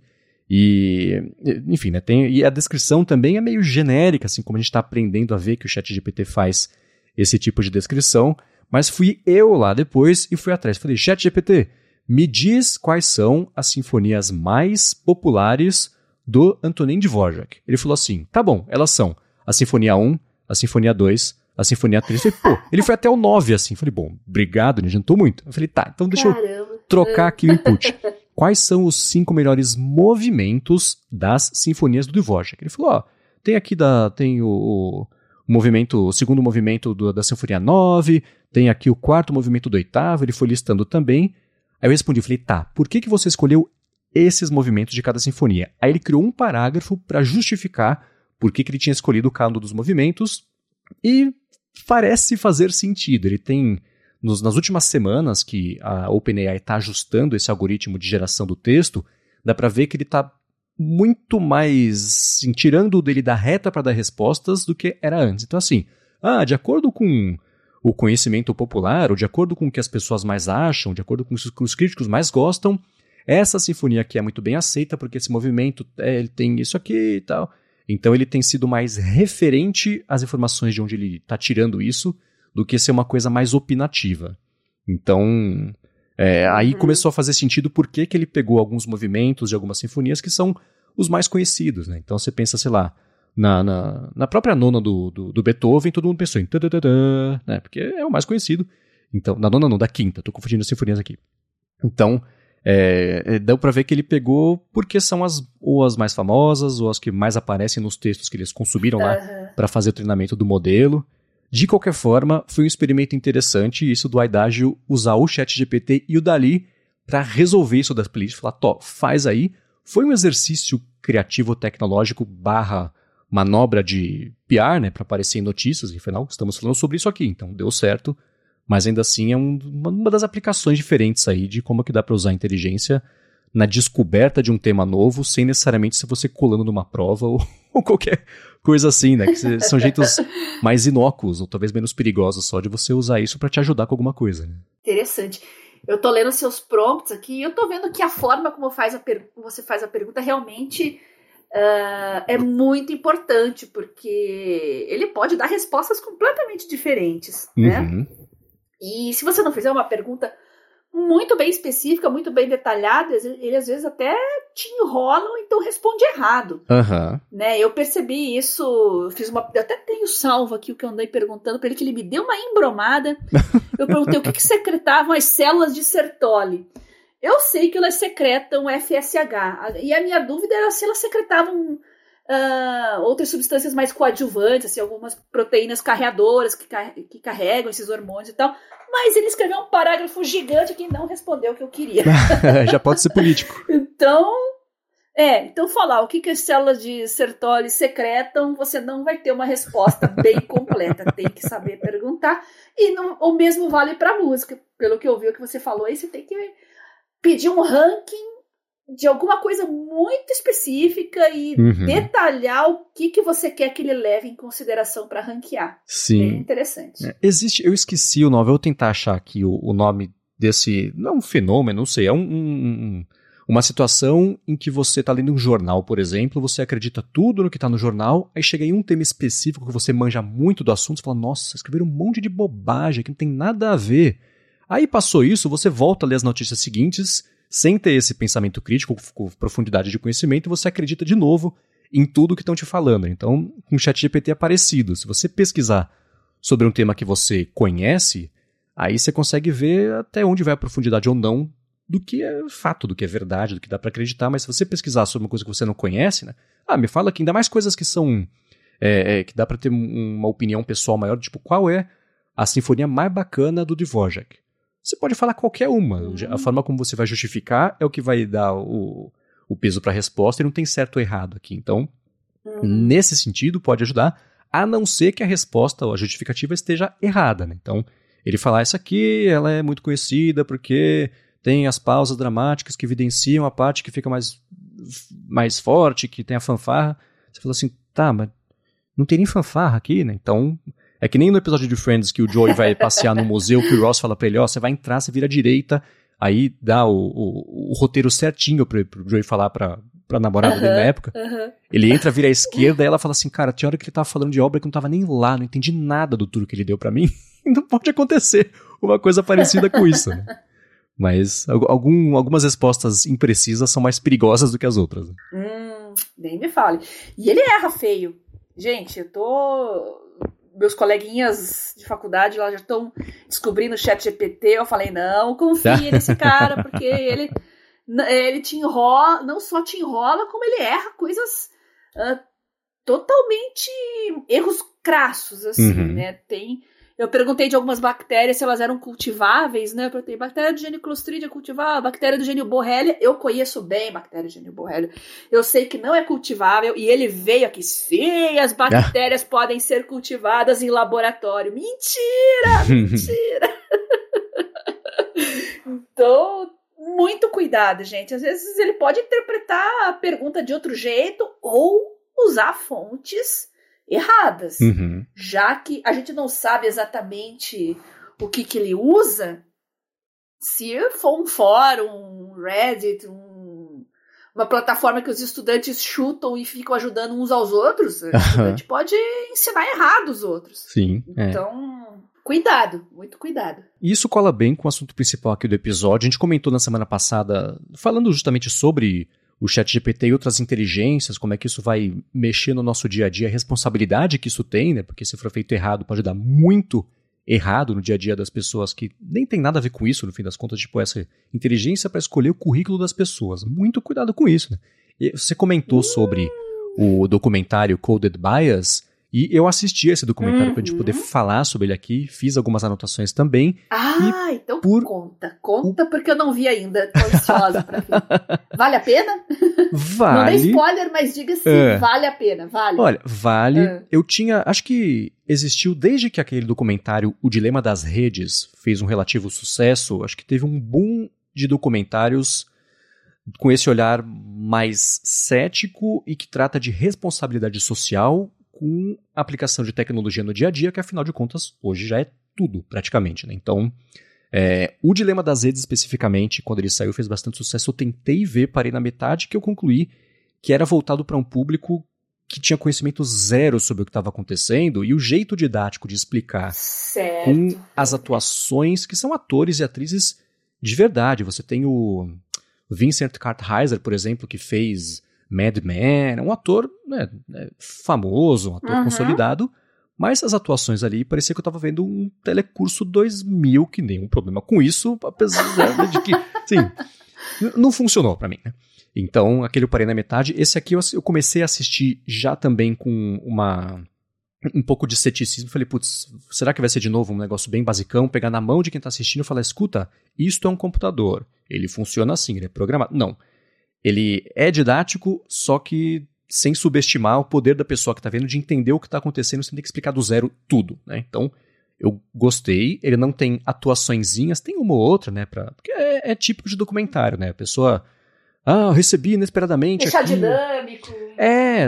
E, enfim, né, tem, e a descrição também é meio genérica, assim como a gente está aprendendo a ver que o ChatGPT faz esse tipo de descrição. Mas fui eu lá depois e fui atrás. Falei, ChatGPT, me diz quais são as sinfonias mais populares do Antonin Dvorak. Ele falou assim: tá bom, elas são a Sinfonia 1, a Sinfonia 2, a Sinfonia 3. Eu falei, pô, ele foi até o 9 assim. Eu falei, bom, obrigado, me adiantou muito. Eu falei, tá, então deixa Caramba. eu trocar aqui o input. Quais são os cinco melhores movimentos das sinfonias do Dvorak? Ele falou, ó, tem aqui da, tem o, o movimento, o segundo movimento do, da Sinfonia 9, tem aqui o quarto movimento do oitavo, ele foi listando também. Aí eu respondi, eu falei, tá, por que, que você escolheu esses movimentos de cada sinfonia? Aí ele criou um parágrafo para justificar por que, que ele tinha escolhido cada um dos movimentos e parece fazer sentido. Ele tem, nos, nas últimas semanas que a OpenAI está ajustando esse algoritmo de geração do texto, dá para ver que ele está muito mais assim, tirando dele da reta para dar respostas do que era antes. Então, assim, ah, de acordo com o conhecimento popular, ou de acordo com o que as pessoas mais acham, de acordo com o que os críticos mais gostam, essa sinfonia aqui é muito bem aceita porque esse movimento é, ele tem isso aqui e tal. Então ele tem sido mais referente às informações de onde ele está tirando isso do que ser uma coisa mais opinativa. Então, é, aí uhum. começou a fazer sentido por que ele pegou alguns movimentos de algumas sinfonias que são os mais conhecidos. Né? Então você pensa, sei lá, na, na, na própria nona do, do, do, Beethoven, todo mundo pensou em né? porque é o mais conhecido. Então, na nona não, da quinta, estou confundindo as sinfonias aqui. Então, é, é, deu para ver que ele pegou porque são as ou as mais famosas ou as que mais aparecem nos textos que eles consumiram uhum. lá para fazer o treinamento do modelo. De qualquer forma, foi um experimento interessante isso do Idágio usar o Chat GPT e o Dali para resolver isso das playlists, falar, Tó, faz aí. Foi um exercício criativo tecnológico barra manobra de PR, né, para aparecer em notícias, afinal, estamos falando sobre isso aqui, então deu certo mas ainda assim é um, uma das aplicações diferentes aí de como que dá para usar a inteligência na descoberta de um tema novo, sem necessariamente se você colando numa prova *laughs* ou, ou qualquer coisa assim, né? Que são jeitos *laughs* mais inócuos ou talvez menos perigosos só de você usar isso para te ajudar com alguma coisa. Né? Interessante. Eu tô lendo seus prompts aqui e eu tô vendo que a forma como faz a você faz a pergunta realmente uh, é muito importante, porque ele pode dar respostas completamente diferentes, né? uhum. né? E se você não fizer uma pergunta muito bem específica, muito bem detalhada, ele às vezes até te enrola ou então responde errado. Uhum. Né? Eu percebi isso, fiz uma. Eu até tenho salvo aqui o que eu andei perguntando para ele, que ele me deu uma embromada. Eu perguntei o que, que secretavam as células de Sertoli. Eu sei que elas secretam FSH. E a minha dúvida era se elas secretavam uh, outras substâncias mais coadjuvantes, assim, algumas proteínas carreadoras que, car que carregam esses hormônios e tal. Mas ele escreveu um parágrafo gigante que não respondeu o que eu queria. *laughs* Já pode ser político. *laughs* então, é, então falar o que, que as células de Sertoli secretam, você não vai ter uma resposta bem *laughs* completa. Tem que saber perguntar. E não, o mesmo vale para música. Pelo que eu vi o que você falou aí, você tem que pedir um ranking de alguma coisa muito específica e uhum. detalhar o que, que você quer que ele leve em consideração para ranquear. Sim. Bem interessante. É, existe, eu esqueci o nome, eu vou tentar achar aqui o, o nome desse. Não é um fenômeno, não sei, é um, um, uma situação em que você está lendo um jornal, por exemplo, você acredita tudo no que está no jornal, aí chega em um tema específico que você manja muito do assunto, você fala, nossa, escreveram um monte de bobagem que não tem nada a ver. Aí passou isso, você volta a ler as notícias seguintes sem ter esse pensamento crítico, com profundidade de conhecimento, você acredita de novo em tudo que estão te falando. Então, com o ChatGPT é parecido. Se você pesquisar sobre um tema que você conhece, aí você consegue ver até onde vai a profundidade ou não do que é fato, do que é verdade, do que dá para acreditar. Mas se você pesquisar sobre uma coisa que você não conhece, né? Ah, me fala aqui ainda mais coisas que são é, é, que dá para ter uma opinião pessoal maior, tipo qual é a sinfonia mais bacana do Dvorak? Você pode falar qualquer uma. Uhum. A forma como você vai justificar é o que vai dar o, o peso para a resposta e não tem certo ou errado aqui. Então, uhum. nesse sentido, pode ajudar, a não ser que a resposta ou a justificativa esteja errada. Né? Então, ele falar, essa aqui ela é muito conhecida porque tem as pausas dramáticas que evidenciam a parte que fica mais, mais forte, que tem a fanfarra. Você fala assim, tá, mas não tem nem fanfarra aqui, né? Então, é que nem no episódio de Friends que o Joey vai passear no museu, que o Ross fala pra ele, ó, oh, você vai entrar, você vira à direita, aí dá o, o, o roteiro certinho pro, pro Joey falar pra, pra namorada dele na época. Ele entra, vira à esquerda, e ela fala assim, cara, tinha hora que ele tava falando de obra que não tava nem lá, não entendi nada do tour que ele deu para mim. *laughs* não pode acontecer uma coisa parecida com isso, né? Mas algum, algumas respostas imprecisas são mais perigosas do que as outras. Né? Hum, nem me fale. E ele erra feio. Gente, eu tô. Meus coleguinhas de faculdade lá já estão descobrindo o chat GPT. Eu falei, não, confia nesse cara, porque ele, *laughs* ele te enrola, não só te enrola, como ele erra coisas uh, totalmente erros crassos, assim, uhum. né? Tem eu perguntei de algumas bactérias se elas eram cultiváveis, né? Eu perguntei, bactéria do gênio Clostridia cultivável, bactéria do gênio Borrelia. Eu conheço bem bactéria do gênio Borrelia. Eu sei que não é cultivável e ele veio aqui. Sim, as bactérias podem ser cultivadas em laboratório. Mentira! *laughs* Mentira! então, muito cuidado, gente. Às vezes ele pode interpretar a pergunta de outro jeito ou usar fontes erradas. Uhum. Já que a gente não sabe exatamente o que, que ele usa, se for um fórum, um Reddit, um, uma plataforma que os estudantes chutam e ficam ajudando uns aos outros, *laughs* a gente pode ensinar errado os outros. Sim. É. Então. É. Cuidado, muito cuidado. E isso cola bem com o assunto principal aqui do episódio. A gente comentou na semana passada, falando justamente sobre o chat GPT e outras inteligências, como é que isso vai mexer no nosso dia a dia, a responsabilidade que isso tem, né? Porque se for feito errado, pode dar muito errado no dia a dia das pessoas que nem tem nada a ver com isso, no fim das contas, tipo essa inteligência para escolher o currículo das pessoas. Muito cuidado com isso, né? Você comentou sobre o documentário Coded Bias, e eu assisti esse documentário uhum. pra gente poder uhum. falar sobre ele aqui, fiz algumas anotações também. Ah, então por... conta, conta, porque eu não vi ainda. Tô ansiosa pra ver. *laughs* Vale a pena? Vale. Não dê spoiler, mas diga sim, é. vale a pena, vale. Olha, vale. É. Eu tinha, acho que existiu desde que aquele documentário O Dilema das Redes fez um relativo sucesso, acho que teve um boom de documentários com esse olhar mais cético e que trata de responsabilidade social com a aplicação de tecnologia no dia a dia, que afinal de contas hoje já é tudo praticamente. Né? Então, é, o Dilema das Redes especificamente, quando ele saiu, fez bastante sucesso. Eu tentei ver, parei na metade, que eu concluí que era voltado para um público que tinha conhecimento zero sobre o que estava acontecendo e o jeito didático de explicar certo. com as atuações que são atores e atrizes de verdade. Você tem o Vincent Kartheiser, por exemplo, que fez Mad Men, um ator né, né, famoso, um ator uhum. consolidado, mas as atuações ali parecia que eu estava vendo um telecurso 2000, que nenhum problema com isso, apesar de que, *laughs* sim, não funcionou para mim, né? Então, aquele eu parei na metade. Esse aqui eu, eu comecei a assistir já também com uma um pouco de ceticismo. Falei, putz, será que vai ser de novo um negócio bem basicão? Pegar na mão de quem está assistindo e falar, escuta, isto é um computador. Ele funciona assim, ele é programado. Não. Ele é didático, só que sem subestimar o poder da pessoa que está vendo de entender o que está acontecendo, sem ter que explicar do zero tudo, né? Então, eu gostei. Ele não tem atuaçõezinhas, tem uma ou outra, né? Pra, porque é, é típico de documentário, né? A pessoa ah, eu recebi inesperadamente. Deixar aqui. dinâmico. É,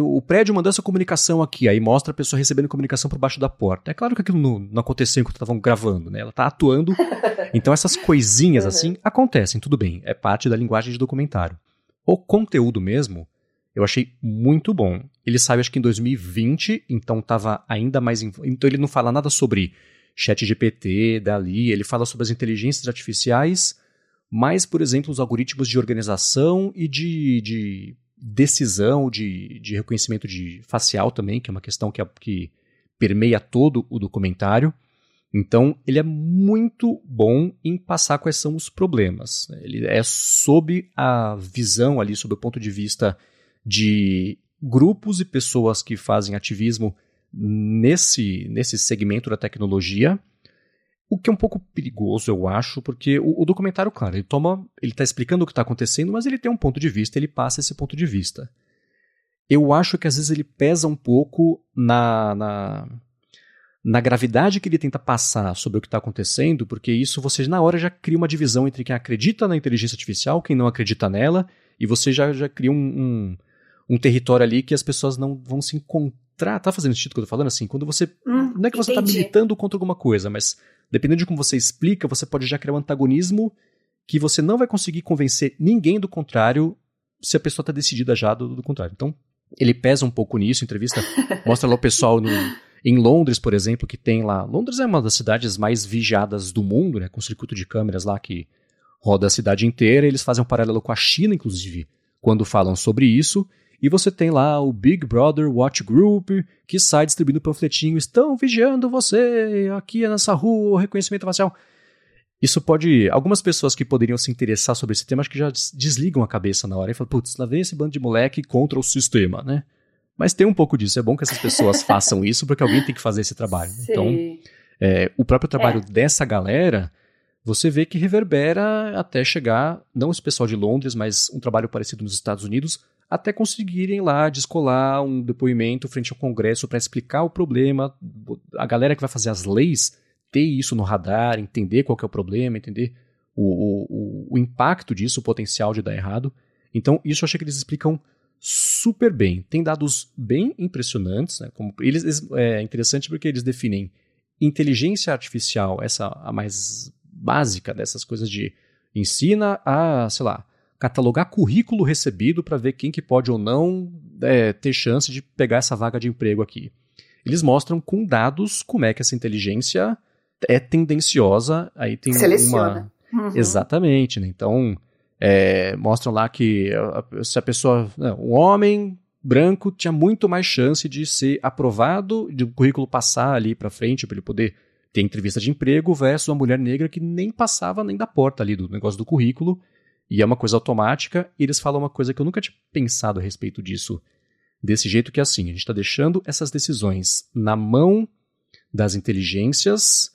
o prédio mandou essa comunicação aqui, aí mostra a pessoa recebendo comunicação por baixo da porta. É claro que aquilo não, não aconteceu enquanto estavam gravando, né? Ela tá atuando. *laughs* então essas coisinhas uhum. assim acontecem, tudo bem. É parte da linguagem de documentário. O conteúdo mesmo, eu achei muito bom. Ele saiu acho que em 2020, então tava ainda mais. Então ele não fala nada sobre chat GPT, dali, ele fala sobre as inteligências artificiais mas, por exemplo, os algoritmos de organização e de, de decisão, de, de reconhecimento de facial também, que é uma questão que, que permeia todo o documentário. Então, ele é muito bom em passar quais são os problemas. Ele é sob a visão ali, sob o ponto de vista de grupos e pessoas que fazem ativismo nesse, nesse segmento da tecnologia o que é um pouco perigoso, eu acho, porque o, o documentário, claro, ele toma. Ele está explicando o que está acontecendo, mas ele tem um ponto de vista, ele passa esse ponto de vista. Eu acho que às vezes ele pesa um pouco na, na, na gravidade que ele tenta passar sobre o que está acontecendo, porque isso você na hora já cria uma divisão entre quem acredita na inteligência artificial, quem não acredita nela, e você já, já cria um, um, um território ali que as pessoas não vão se encontrar. Tá fazendo sentido o que eu tô falando? Assim, quando você. Hum, não é que você está militando contra alguma coisa, mas dependendo de como você explica, você pode já criar um antagonismo que você não vai conseguir convencer ninguém do contrário se a pessoa está decidida já do, do contrário. Então, ele pesa um pouco nisso, entrevista *laughs* mostra lá o pessoal no em Londres, por exemplo, que tem lá. Londres é uma das cidades mais vigiadas do mundo, né? Com um circuito de câmeras lá que roda a cidade inteira. Eles fazem um paralelo com a China, inclusive, quando falam sobre isso. E você tem lá o Big Brother Watch Group, que sai distribuindo panfletinho, estão vigiando você aqui nessa rua, reconhecimento facial. Isso pode. Algumas pessoas que poderiam se interessar sobre esse tema, acho que já desligam a cabeça na hora e falam, putz, lá vem esse bando de moleque contra o sistema, né? Mas tem um pouco disso. É bom que essas pessoas *laughs* façam isso, porque alguém tem que fazer esse trabalho. Sim. Então, é, o próprio trabalho é. dessa galera, você vê que reverbera até chegar, não esse pessoal de Londres, mas um trabalho parecido nos Estados Unidos, até conseguirem lá descolar um depoimento frente ao Congresso para explicar o problema. A galera que vai fazer as leis ter isso no radar, entender qual é o problema, entender o, o, o impacto disso, o potencial de dar errado. Então, isso eu achei que eles explicam super bem. Tem dados bem impressionantes. Né? Como eles, é interessante porque eles definem inteligência artificial, essa a mais básica dessas coisas de ensina a, sei lá, catalogar currículo recebido para ver quem que pode ou não é, ter chance de pegar essa vaga de emprego aqui. Eles mostram com dados como é que essa inteligência é tendenciosa. Aí tem Seleciona. uma. Uhum. Exatamente, né? Então, é, mostram lá que se a pessoa, um homem branco tinha muito mais chance de ser aprovado, de o currículo passar ali para frente para ele poder ter entrevista de emprego versus uma mulher negra que nem passava nem da porta ali do negócio do currículo e é uma coisa automática. E eles falam uma coisa que eu nunca tinha pensado a respeito disso desse jeito que é assim, a gente está deixando essas decisões na mão das inteligências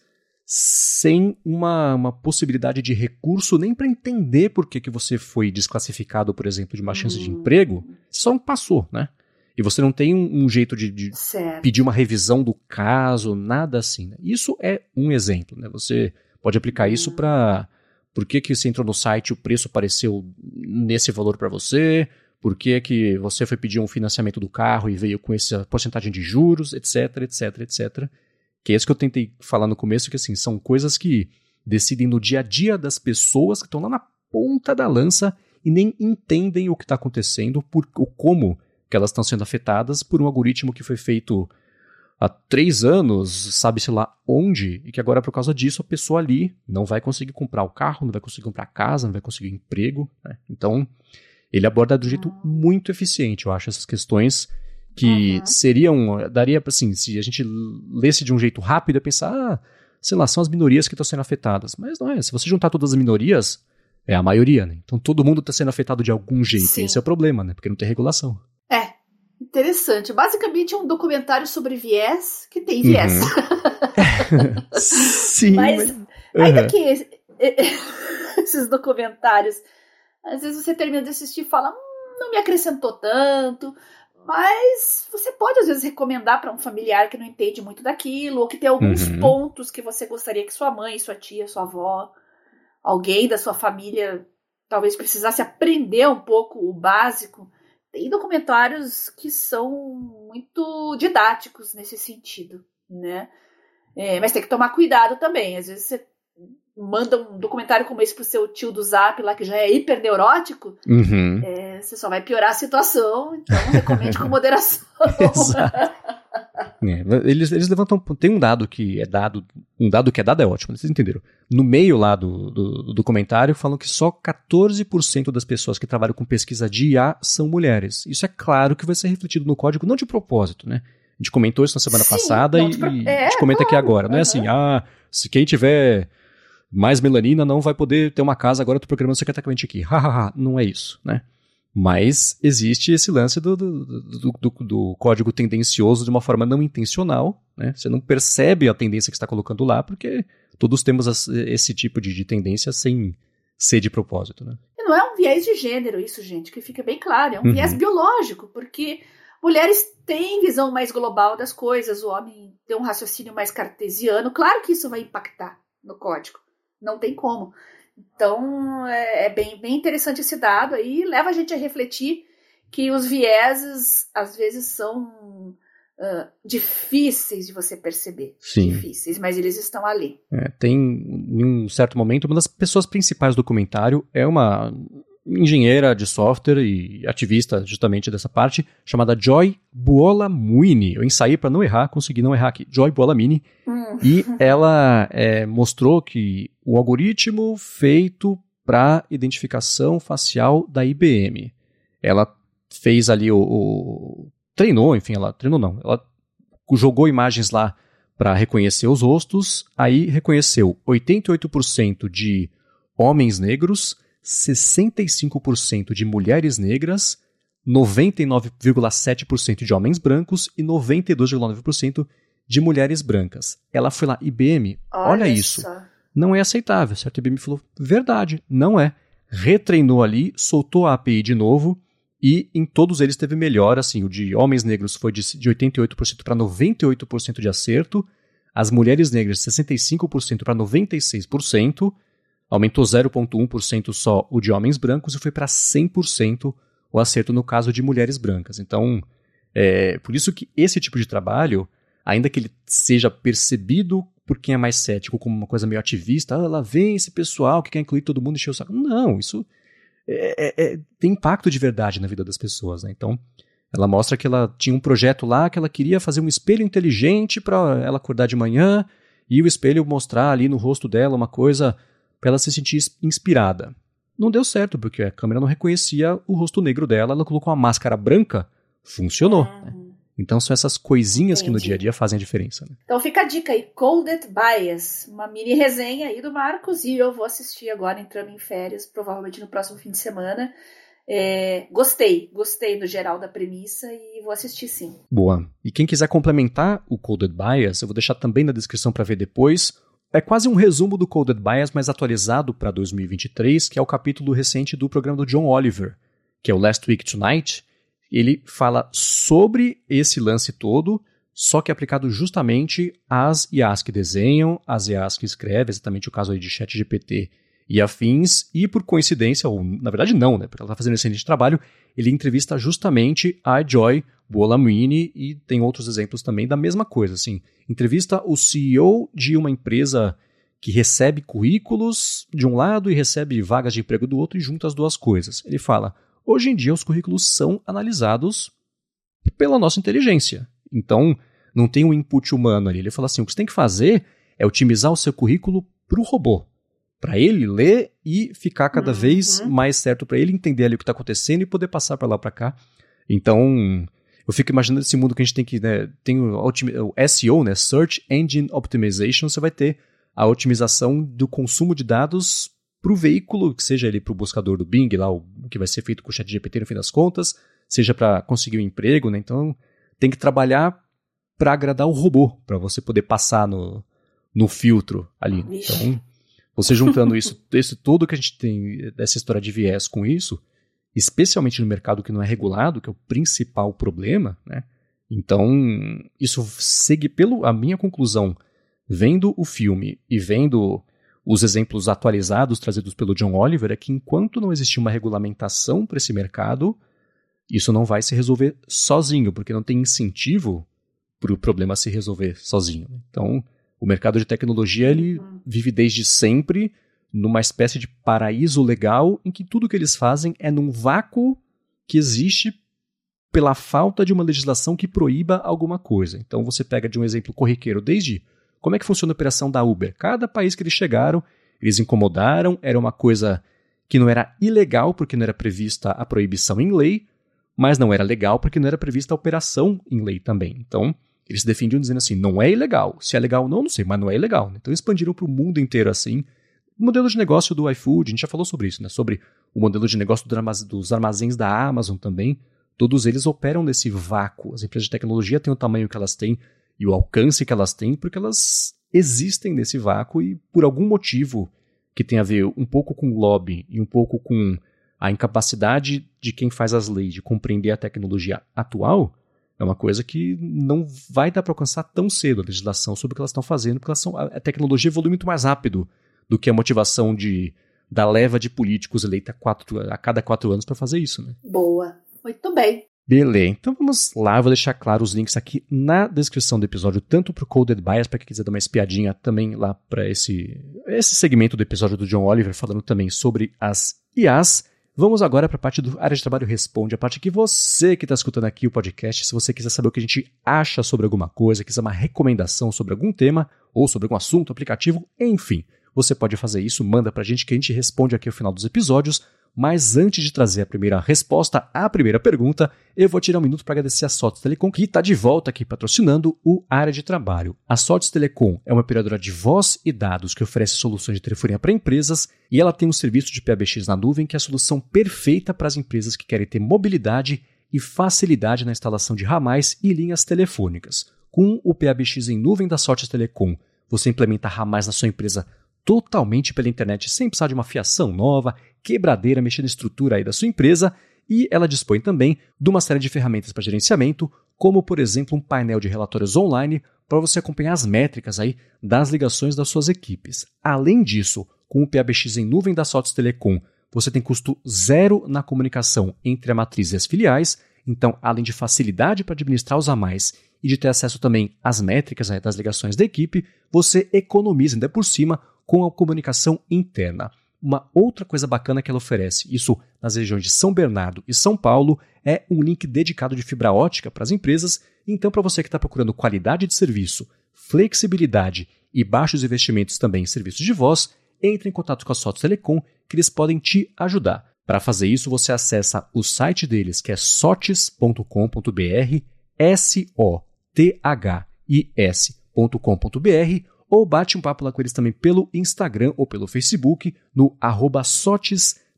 sem uma, uma possibilidade de recurso nem para entender por que, que você foi desclassificado, por exemplo, de uma chance de hum. emprego, só não passou, né? E você não tem um, um jeito de, de pedir uma revisão do caso, nada assim. Né? Isso é um exemplo, né? Você pode aplicar isso hum. para por que, que você entrou no site e o preço apareceu nesse valor para você, por que, que você foi pedir um financiamento do carro e veio com essa porcentagem de juros, etc, etc, etc. Que é isso que eu tentei falar no começo, que assim, são coisas que decidem no dia a dia das pessoas que estão lá na ponta da lança e nem entendem o que está acontecendo, por, ou como que elas estão sendo afetadas por um algoritmo que foi feito há três anos, sabe-se lá onde, e que agora, por causa disso, a pessoa ali não vai conseguir comprar o carro, não vai conseguir comprar casa, não vai conseguir emprego. Né? Então, ele aborda de um jeito muito eficiente, eu acho, essas questões que uhum. seriam, daria assim, se a gente lesse de um jeito rápido, é pensar, ah, sei lá, são as minorias que estão sendo afetadas. Mas não é, se você juntar todas as minorias, é a maioria, né? Então todo mundo está sendo afetado de algum jeito. Sim. Esse é o problema, né? Porque não tem regulação. Interessante. Basicamente é um documentário sobre viés que tem viés. Uhum. *laughs* Sim. mas, mas ainda que *laughs* esses documentários, às vezes você termina de assistir e fala, hum, não me acrescentou tanto, mas você pode, às vezes, recomendar para um familiar que não entende muito daquilo, ou que tem alguns uhum. pontos que você gostaria que sua mãe, sua tia, sua avó, alguém da sua família talvez precisasse aprender um pouco o básico. Tem documentários que são muito didáticos nesse sentido, né? É, mas tem que tomar cuidado também. Às vezes você manda um documentário como esse pro seu tio do Zap lá, que já é hiper neurótico, uhum. é, você só vai piorar a situação, então recomende com *laughs* moderação. *laughs* eles, eles levantam. Tem um dado que é dado. Um dado que é dado é ótimo, vocês entenderam. No meio lá do, do, do comentário falam que só 14% das pessoas que trabalham com pesquisa de IA são mulheres. Isso é claro que vai ser refletido no código, não de propósito, né? A gente comentou isso na semana Sim, passada e, pro... é, a gente comenta claro, aqui agora. Não é assim, ah, se quem tiver mais melanina não vai poder ter uma casa, agora eu tô programando secretamente aqui. *laughs* Hahaha, não é isso, né? Mas existe esse lance do, do, do, do, código tendencioso de uma forma não intencional, né? Você não percebe a tendência que está colocando lá, porque todos temos esse tipo de, de tendência sem ser de propósito, né? Não é um viés de gênero isso, gente, que fica bem claro. É um uhum. viés biológico, porque mulheres têm visão mais global das coisas, o homem tem um raciocínio mais cartesiano. Claro que isso vai impactar no código, não tem como. Então é, é bem, bem interessante esse dado aí, leva a gente a refletir que os vieses às vezes são uh, difíceis de você perceber. Sim. Difíceis, mas eles estão ali. É, tem, em um certo momento, uma das pessoas principais do documentário é uma engenheira de software e ativista justamente dessa parte, chamada Joy Buolamwini. Eu ensaiei para não errar, consegui não errar aqui. Joy Buolamwini. Hum. E ela é, mostrou que o algoritmo feito para identificação facial da IBM, ela fez ali o, o treinou, enfim, ela treinou não, ela jogou imagens lá para reconhecer os rostos, aí reconheceu 88% de homens negros, 65% de mulheres negras, 99,7% de homens brancos e 92,9% de mulheres brancas. Ela foi lá, IBM, olha, olha isso. Só. Não é aceitável, certo? A IBM falou, verdade, não é. Retreinou ali, soltou a API de novo e em todos eles teve melhor, assim, o de homens negros foi de, de 88% para 98% de acerto, as mulheres negras 65% para 96%, aumentou 0,1% só o de homens brancos e foi para 100% o acerto no caso de mulheres brancas. Então, é por isso que esse tipo de trabalho, ainda que ele seja percebido por quem é mais cético como uma coisa meio ativista, ah, lá vem esse pessoal que quer incluir todo mundo e encher o saco. Não, isso é, é, é, tem impacto de verdade na vida das pessoas. Né? Então, ela mostra que ela tinha um projeto lá que ela queria fazer um espelho inteligente para ela acordar de manhã e o espelho mostrar ali no rosto dela uma coisa para ela se sentir inspirada. Não deu certo, porque a câmera não reconhecia o rosto negro dela, ela colocou uma máscara branca, funcionou. Né? Então são essas coisinhas Entendi. que no dia a dia fazem a diferença. Né? Então fica a dica aí, Colded Bias, uma mini resenha aí do Marcos, e eu vou assistir agora entrando em férias, provavelmente no próximo fim de semana. É, gostei, gostei no geral da premissa e vou assistir sim. Boa. E quem quiser complementar o Coded Bias, eu vou deixar também na descrição para ver depois é quase um resumo do Coded Bias, mas atualizado para 2023, que é o capítulo recente do programa do John Oliver, que é o Last Week Tonight. Ele fala sobre esse lance todo, só que aplicado justamente às IAs que desenham, às IAs que escrevem, exatamente o caso aí de ChatGPT e afins, e por coincidência, ou na verdade não, né, porque ela está fazendo excelente trabalho, ele entrevista justamente a Joy Bolamwini e tem outros exemplos também da mesma coisa, assim, entrevista o CEO de uma empresa que recebe currículos de um lado e recebe vagas de emprego do outro e junta as duas coisas. Ele fala: hoje em dia os currículos são analisados pela nossa inteligência. Então, não tem um input humano ali. Ele fala assim: o que você tem que fazer é otimizar o seu currículo para o robô. Para ele ler e ficar cada uhum. vez mais certo para ele entender ali o que está acontecendo e poder passar para lá para cá. Então, eu fico imaginando esse mundo que a gente tem que, né, tem o, o SEO, né, Search Engine Optimization, você vai ter a otimização do consumo de dados para o veículo, que seja ele para o buscador do Bing, lá, o que vai ser feito com o ChatGPT no fim das contas, seja para conseguir um emprego, né? Então, tem que trabalhar para agradar o robô, para você poder passar no, no filtro ali. Então, você juntando isso, *laughs* isso tudo que a gente tem dessa história de viés com isso, especialmente no mercado que não é regulado, que é o principal problema, né? Então, isso segue pelo a minha conclusão, vendo o filme e vendo os exemplos atualizados trazidos pelo John Oliver, é que enquanto não existir uma regulamentação para esse mercado, isso não vai se resolver sozinho, porque não tem incentivo para o problema se resolver sozinho. Então, o mercado de tecnologia ele vive desde sempre numa espécie de paraíso legal em que tudo que eles fazem é num vácuo que existe pela falta de uma legislação que proíba alguma coisa. Então você pega de um exemplo corriqueiro, desde como é que funciona a operação da Uber. Cada país que eles chegaram, eles incomodaram, era uma coisa que não era ilegal porque não era prevista a proibição em lei, mas não era legal porque não era prevista a operação em lei também. Então, eles defendiam dizendo assim: não é ilegal. Se é legal ou não, não sei, mas não é ilegal. Então expandiram para o mundo inteiro assim, o modelo de negócio do iFood, a gente já falou sobre isso, né? Sobre o modelo de negócio dos armazéns da Amazon também. Todos eles operam nesse vácuo. As empresas de tecnologia têm o tamanho que elas têm e o alcance que elas têm porque elas existem nesse vácuo e por algum motivo que tem a ver um pouco com o lobby e um pouco com a incapacidade de quem faz as leis de compreender a tecnologia atual, É uma coisa que não vai dar para alcançar tão cedo a legislação sobre o que elas estão fazendo, porque são, a tecnologia evolui muito mais rápido do que a motivação de, da leva de políticos eleita quatro, a cada quatro anos para fazer isso. Né? Boa. Muito bem. Beleza, então vamos lá, vou deixar claro os links aqui na descrição do episódio, tanto para o Coded Bias, para quem quiser dar uma espiadinha também lá para esse, esse segmento do episódio do John Oliver, falando também sobre as IAs. Vamos agora para a parte do Área de Trabalho Responde, a parte que você que está escutando aqui o podcast, se você quiser saber o que a gente acha sobre alguma coisa, quiser uma recomendação sobre algum tema, ou sobre algum assunto, aplicativo, enfim, você pode fazer isso, manda para a gente que a gente responde aqui ao final dos episódios mas antes de trazer a primeira resposta à primeira pergunta, eu vou tirar um minuto para agradecer a Sotes Telecom, que está de volta aqui patrocinando o Área de Trabalho. A Sotes Telecom é uma operadora de voz e dados que oferece soluções de telefonia para empresas e ela tem um serviço de PBX na nuvem que é a solução perfeita para as empresas que querem ter mobilidade e facilidade na instalação de ramais e linhas telefônicas. Com o PABX em nuvem da Sotes Telecom, você implementa ramais na sua empresa totalmente pela internet, sem precisar de uma fiação nova, quebradeira, mexer na estrutura aí da sua empresa, e ela dispõe também de uma série de ferramentas para gerenciamento, como por exemplo um painel de relatórios online para você acompanhar as métricas aí das ligações das suas equipes. Além disso, com o PABX em nuvem da Sotos Telecom, você tem custo zero na comunicação entre a matriz e as filiais, então além de facilidade para administrar os a mais e de ter acesso também às métricas aí, das ligações da equipe, você economiza ainda por cima com a comunicação interna. Uma outra coisa bacana que ela oferece, isso nas regiões de São Bernardo e São Paulo, é um link dedicado de fibra ótica para as empresas. Então, para você que está procurando qualidade de serviço, flexibilidade e baixos investimentos também em serviços de voz, entre em contato com a Sotos Telecom, que eles podem te ajudar. Para fazer isso, você acessa o site deles, que é sotes.com.br, S-O-T-H-I-S.com.br, ou bate um papo lá com eles também pelo Instagram ou pelo Facebook no arroba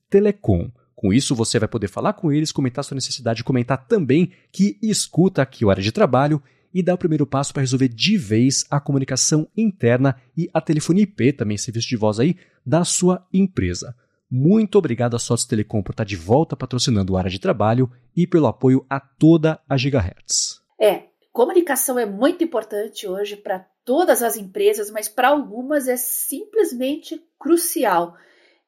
Telecom. Com isso, você vai poder falar com eles, comentar sua necessidade, comentar também que escuta aqui o área de trabalho e dar o primeiro passo para resolver de vez a comunicação interna e a telefonia IP, também serviço de voz aí, da sua empresa. Muito obrigado a Sotes Telecom por estar de volta patrocinando o área de trabalho e pelo apoio a toda a Gigahertz. É, comunicação é muito importante hoje para todas as empresas, mas para algumas é simplesmente crucial.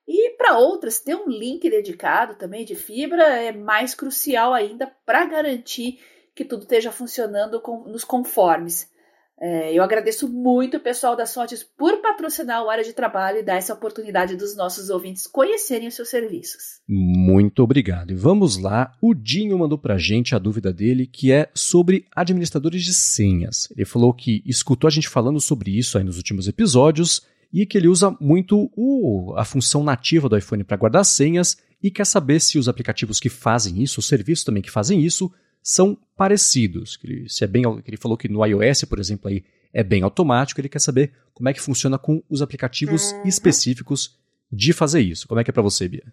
E para outras, ter um link dedicado também de fibra é mais crucial ainda para garantir que tudo esteja funcionando com, nos conformes. É, eu agradeço muito o pessoal da Sortes por patrocinar o área de trabalho e dar essa oportunidade dos nossos ouvintes conhecerem os seus serviços. Muito obrigado. E vamos lá, o Dinho mandou pra gente a dúvida dele, que é sobre administradores de senhas. Ele falou que escutou a gente falando sobre isso aí nos últimos episódios e que ele usa muito o, a função nativa do iPhone para guardar senhas e quer saber se os aplicativos que fazem isso, os serviços também que fazem isso, são parecidos. Ele, se é bem, ele falou que no iOS, por exemplo, aí é bem automático. Ele quer saber como é que funciona com os aplicativos uhum. específicos de fazer isso. Como é que é para você, Bia?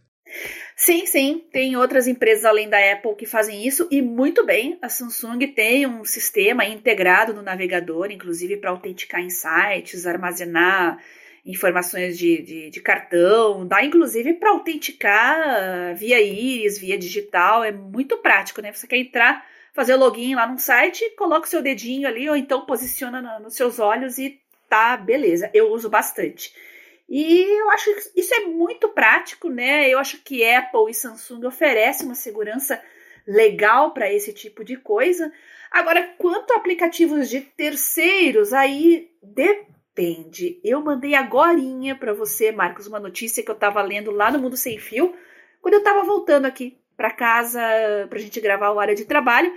Sim, sim. Tem outras empresas além da Apple que fazem isso e muito bem. A Samsung tem um sistema integrado no navegador, inclusive para autenticar em sites, armazenar informações de, de, de cartão, dá inclusive para autenticar via íris, via digital, é muito prático, né? Você quer entrar, fazer login lá num site, coloca o seu dedinho ali, ou então posiciona no, nos seus olhos e tá, beleza. Eu uso bastante. E eu acho que isso é muito prático, né? Eu acho que Apple e Samsung oferecem uma segurança legal para esse tipo de coisa. Agora, quanto a aplicativos de terceiros, aí depende depende. Eu mandei agorinha para você, Marcos, uma notícia que eu estava lendo lá no Mundo Sem Fio, quando eu estava voltando aqui para casa para a gente gravar o área de trabalho,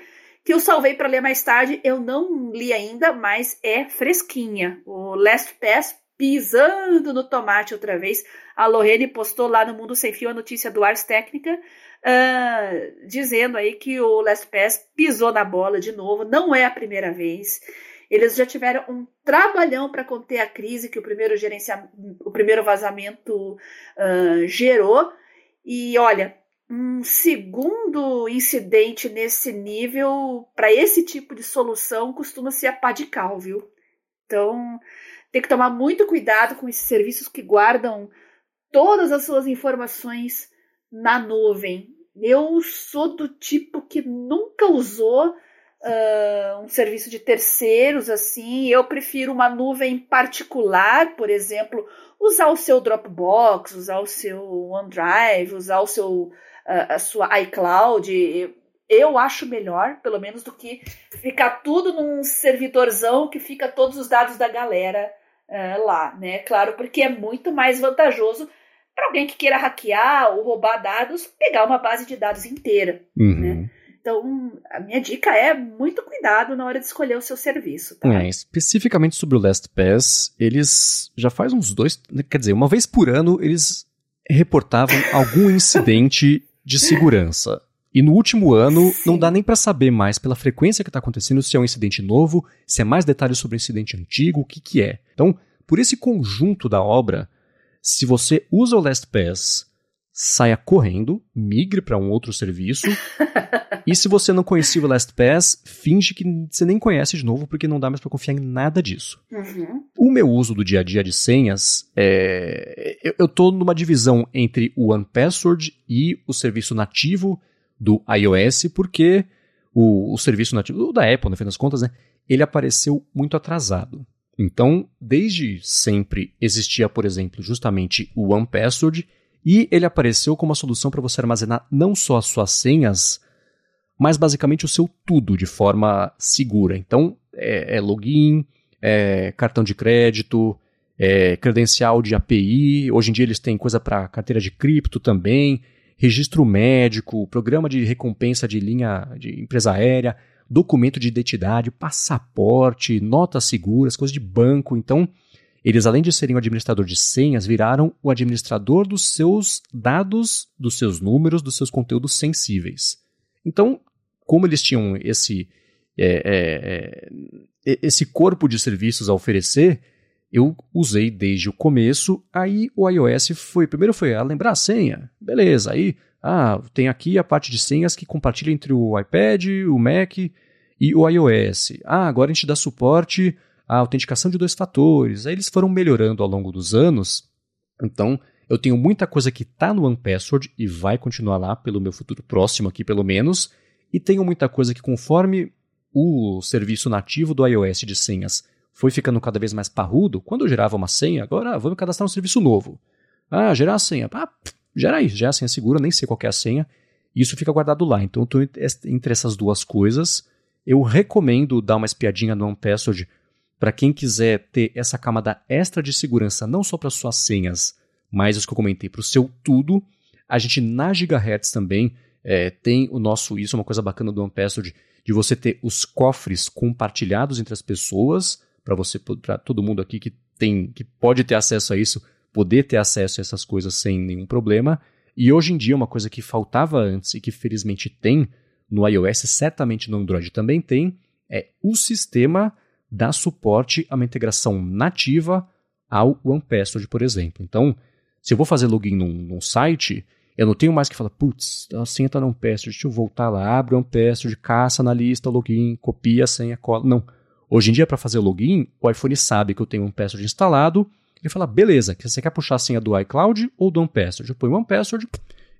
que eu salvei para ler mais tarde. Eu não li ainda, mas é fresquinha. O Last Pass pisando no tomate outra vez. A Lorene postou lá no Mundo Sem Fio a notícia do Ars Técnica, uh, dizendo aí que o Last Pass pisou na bola de novo. Não é a primeira vez. Eles já tiveram um trabalhão para conter a crise que o primeiro, gerenciamento, o primeiro vazamento uh, gerou. E olha, um segundo incidente nesse nível, para esse tipo de solução, costuma ser a pá de cal, viu? Então, tem que tomar muito cuidado com esses serviços que guardam todas as suas informações na nuvem. Eu sou do tipo que nunca usou uh, um serviço de terceiros, assim. Eu prefiro uma nuvem particular, por exemplo, usar o seu Dropbox, usar o seu OneDrive, usar o seu, uh, a sua iCloud. Eu acho melhor, pelo menos, do que ficar tudo num servidorzão que fica todos os dados da galera uh, lá, né? Claro, porque é muito mais vantajoso para alguém que queira hackear ou roubar dados, pegar uma base de dados inteira, uhum. né? Então, a minha dica é muito cuidado na hora de escolher o seu serviço. Tá? É, especificamente sobre o LastPass, eles já faz uns dois, quer dizer, uma vez por ano eles reportavam algum incidente de segurança. E no último ano, Sim. não dá nem para saber mais pela frequência que está acontecendo se é um incidente novo, se é mais detalhes sobre o incidente antigo, o que, que é. Então, por esse conjunto da obra, se você usa o LastPass saia correndo, migre para um outro serviço. *laughs* e se você não conhecia o LastPass, finge que você nem conhece de novo, porque não dá mais para confiar em nada disso. Uhum. O meu uso do dia a dia de senhas, é... eu, estou numa divisão entre o OnePassword e o serviço nativo do iOS, porque o, o serviço nativo, o da Apple, no fim das contas, né, ele apareceu muito atrasado. Então, desde sempre existia, por exemplo, justamente o OnePassword, e ele apareceu como uma solução para você armazenar não só as suas senhas, mas basicamente o seu tudo de forma segura. Então, é, é login, é cartão de crédito, é credencial de API. Hoje em dia eles têm coisa para carteira de cripto também, registro médico, programa de recompensa de linha de empresa aérea, documento de identidade, passaporte, notas seguras, coisas de banco. Então, eles, além de serem o administrador de senhas, viraram o administrador dos seus dados, dos seus números, dos seus conteúdos sensíveis. Então, como eles tinham esse, é, é, é, esse corpo de serviços a oferecer, eu usei desde o começo. Aí o iOS foi. Primeiro foi a lembrar a senha. Beleza. Aí, ah, tem aqui a parte de senhas que compartilha entre o iPad, o Mac e o iOS. Ah, agora a gente dá suporte a autenticação de dois fatores. Aí eles foram melhorando ao longo dos anos. Então, eu tenho muita coisa que está no OnePassword e vai continuar lá pelo meu futuro próximo aqui, pelo menos. E tenho muita coisa que, conforme o serviço nativo do iOS de senhas foi ficando cada vez mais parrudo, quando eu gerava uma senha, agora vamos cadastrar um serviço novo. Ah, gerar a senha. Ah, gera aí, gera a senha segura, nem sei qual é a senha. Isso fica guardado lá. Então, eu estou entre essas duas coisas. Eu recomendo dar uma espiadinha no OnePassword para quem quiser ter essa camada extra de segurança, não só para suas senhas, mas os que eu comentei, para o seu tudo, a gente na Gigahertz também é, tem o nosso, isso é uma coisa bacana do OnePassword, de você ter os cofres compartilhados entre as pessoas, para você, para todo mundo aqui que tem, que pode ter acesso a isso, poder ter acesso a essas coisas sem nenhum problema. E hoje em dia, uma coisa que faltava antes e que felizmente tem no iOS, certamente no Android também tem, é o sistema dá suporte a uma integração nativa ao OnePassword, por exemplo. Então, se eu vou fazer login num, num site, eu não tenho mais que falar, putz, a senha está no OnePassword, deixa eu voltar lá, abre o OnePassword, caça na lista, login, copia a senha, cola. Não. Hoje em dia, para fazer login, o iPhone sabe que eu tenho um OnePassword instalado, ele fala, beleza, você quer puxar a senha do iCloud ou do OnePassword? Eu ponho o OnePassword,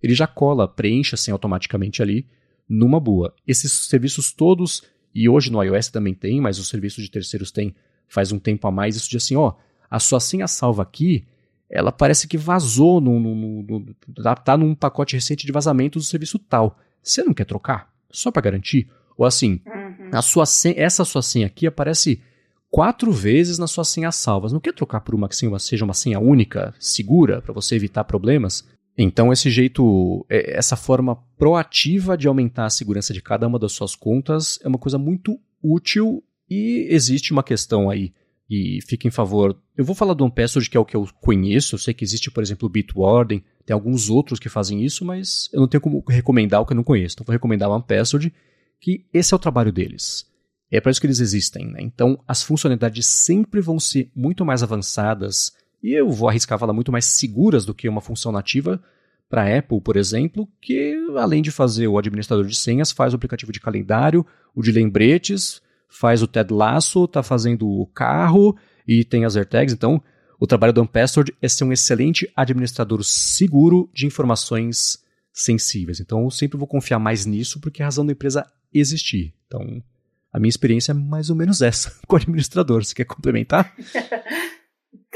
ele já cola, preenche a senha automaticamente ali, numa boa. Esses serviços todos e hoje no iOS também tem, mas os serviços de terceiros têm faz um tempo a mais, isso de assim, ó, a sua senha salva aqui, ela parece que vazou, no, no, tá, tá num pacote recente de vazamento do serviço tal. Você não quer trocar? Só para garantir? Ou assim, uhum. a sua senha, essa sua senha aqui aparece quatro vezes nas suas senhas salvas. Não quer trocar por uma que seja uma senha única, segura, para você evitar problemas? Então, esse jeito, é, essa forma proativa de aumentar a segurança de cada uma das suas contas é uma coisa muito útil e existe uma questão aí e fica em favor. Eu vou falar do OnePassword, que é o que eu conheço. Eu sei que existe, por exemplo, o Bitwarden, tem alguns outros que fazem isso, mas eu não tenho como recomendar o que eu não conheço. Então, vou recomendar o OnePassword, que esse é o trabalho deles. É para isso que eles existem. Né? Então, as funcionalidades sempre vão ser muito mais avançadas e eu vou arriscar falar muito mais seguras do que uma função nativa para Apple, por exemplo, que além de fazer o administrador de senhas, faz o aplicativo de calendário, o de lembretes, faz o Ted Lasso, está fazendo o carro e tem as AirTags. Então, o trabalho do OnePassword é ser um excelente administrador seguro de informações sensíveis. Então, eu sempre vou confiar mais nisso porque é a razão da empresa existir. Então, a minha experiência é mais ou menos essa *laughs* com o administrador. Você quer complementar? *laughs*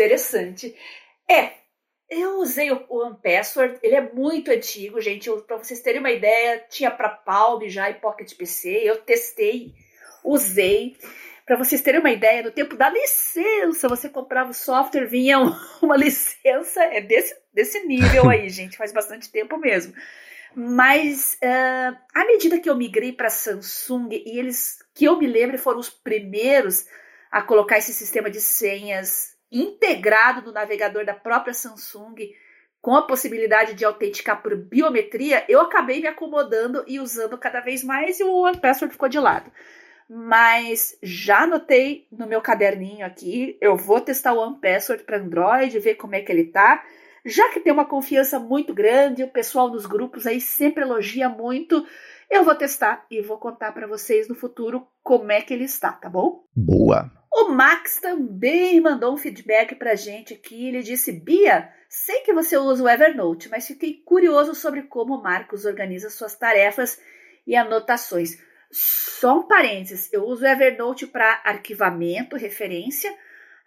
Interessante. É, eu usei o One Password, ele é muito antigo, gente. Para vocês terem uma ideia, tinha para Palm já e Pocket PC. Eu testei, usei. Para vocês terem uma ideia, no tempo da licença, você comprava o software, vinha *laughs* uma licença, é desse, desse nível aí, *laughs* gente, faz bastante tempo mesmo. Mas uh, à medida que eu migrei para Samsung, e eles, que eu me lembro, foram os primeiros a colocar esse sistema de senhas integrado no navegador da própria Samsung, com a possibilidade de autenticar por biometria, eu acabei me acomodando e usando cada vez mais e o OnePassword ficou de lado. Mas já anotei no meu caderninho aqui, eu vou testar o OnePassword para Android, ver como é que ele tá. Já que tem uma confiança muito grande, o pessoal nos grupos aí sempre elogia muito, eu vou testar e vou contar para vocês no futuro como é que ele está, tá bom? Boa. O Max também mandou um feedback pra gente aqui. Ele disse: Bia, sei que você usa o Evernote, mas fiquei curioso sobre como o Marcos organiza suas tarefas e anotações. Só um parênteses: eu uso o Evernote para arquivamento, referência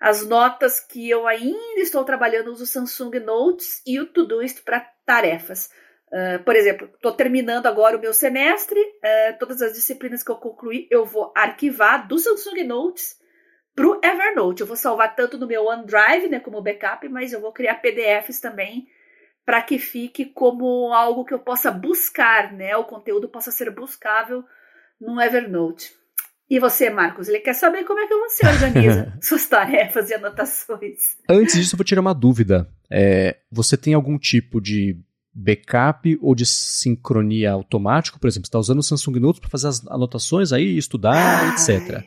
as notas que eu ainda estou trabalhando uso o Samsung Notes e o Todoist para tarefas. Uh, por exemplo, estou terminando agora o meu semestre, uh, todas as disciplinas que eu concluí eu vou arquivar do Samsung Notes para o Evernote. Eu vou salvar tanto no meu OneDrive, né, como backup, mas eu vou criar PDFs também para que fique como algo que eu possa buscar, né, o conteúdo possa ser buscável no Evernote. E você, Marcos, ele quer saber como é que você organiza *laughs* suas tarefas e anotações. Antes disso, eu vou tirar uma dúvida. É, você tem algum tipo de backup ou de sincronia automático? Por exemplo, você está usando o Samsung Notes para fazer as anotações aí, estudar, Ai. etc.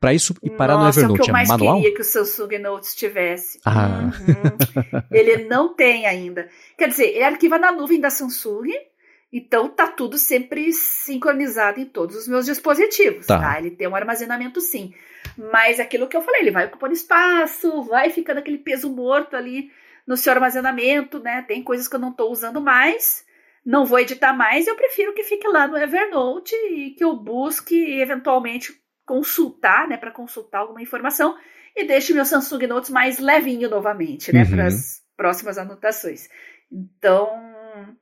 Para isso e parar Nossa, no Evernote, é o que eu mais manual? queria que o Samsung Notes tivesse. Ah. Uhum. ele não tem ainda. Quer dizer, ele arquiva na nuvem da Samsung, então tá tudo sempre sincronizado em todos os meus dispositivos, tá? tá? Ele tem um armazenamento sim. Mas aquilo que eu falei, ele vai ocupando espaço, vai ficando aquele peso morto ali no seu armazenamento, né? Tem coisas que eu não estou usando mais, não vou editar mais, eu prefiro que fique lá no Evernote e que eu busque eventualmente consultar, né, para consultar alguma informação e deixe meu Samsung Notes mais levinho novamente, né, uhum. para as próximas anotações. Então,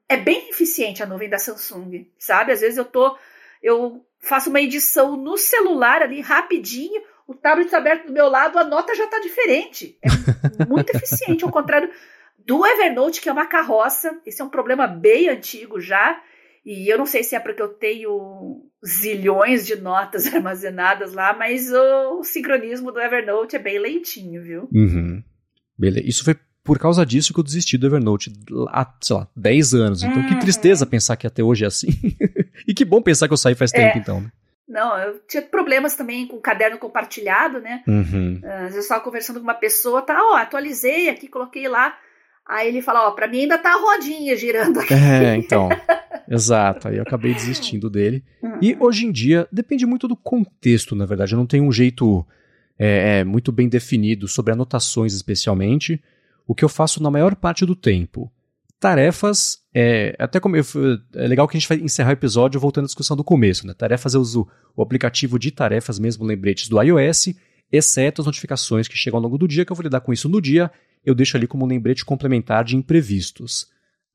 é bem eficiente a nuvem da Samsung, sabe? Às vezes eu tô eu faço uma edição no celular ali rapidinho, o tablet está aberto do meu lado, a nota já está diferente. É muito eficiente, ao contrário do Evernote, que é uma carroça. Esse é um problema bem antigo já. E eu não sei se é porque eu tenho zilhões de notas *laughs* armazenadas lá, mas o sincronismo do Evernote é bem lentinho, viu? Uhum. Beleza. Isso foi por causa disso que eu desisti do Evernote há, sei lá, 10 anos. Então, uhum. que tristeza pensar que até hoje é assim. *laughs* e que bom pensar que eu saí faz é. tempo, então. Né? Não, eu tinha problemas também com o caderno compartilhado, né? Uhum. Às vezes eu estava conversando com uma pessoa, tá, ó, atualizei aqui, coloquei lá. Aí ele fala, ó, pra mim ainda tá a rodinha girando aqui. É, então. exato. Aí eu acabei desistindo dele. Uhum. E hoje em dia, depende muito do contexto, na verdade. Eu não tenho um jeito é, é, muito bem definido sobre anotações, especialmente o que eu faço na maior parte do tempo. Tarefas, é, até como eu, é legal que a gente vai encerrar o episódio voltando à discussão do começo, né? Tarefas eu uso o aplicativo de tarefas mesmo, lembretes do iOS, exceto as notificações que chegam ao longo do dia, que eu vou lidar com isso no dia, eu deixo ali como um lembrete complementar de imprevistos.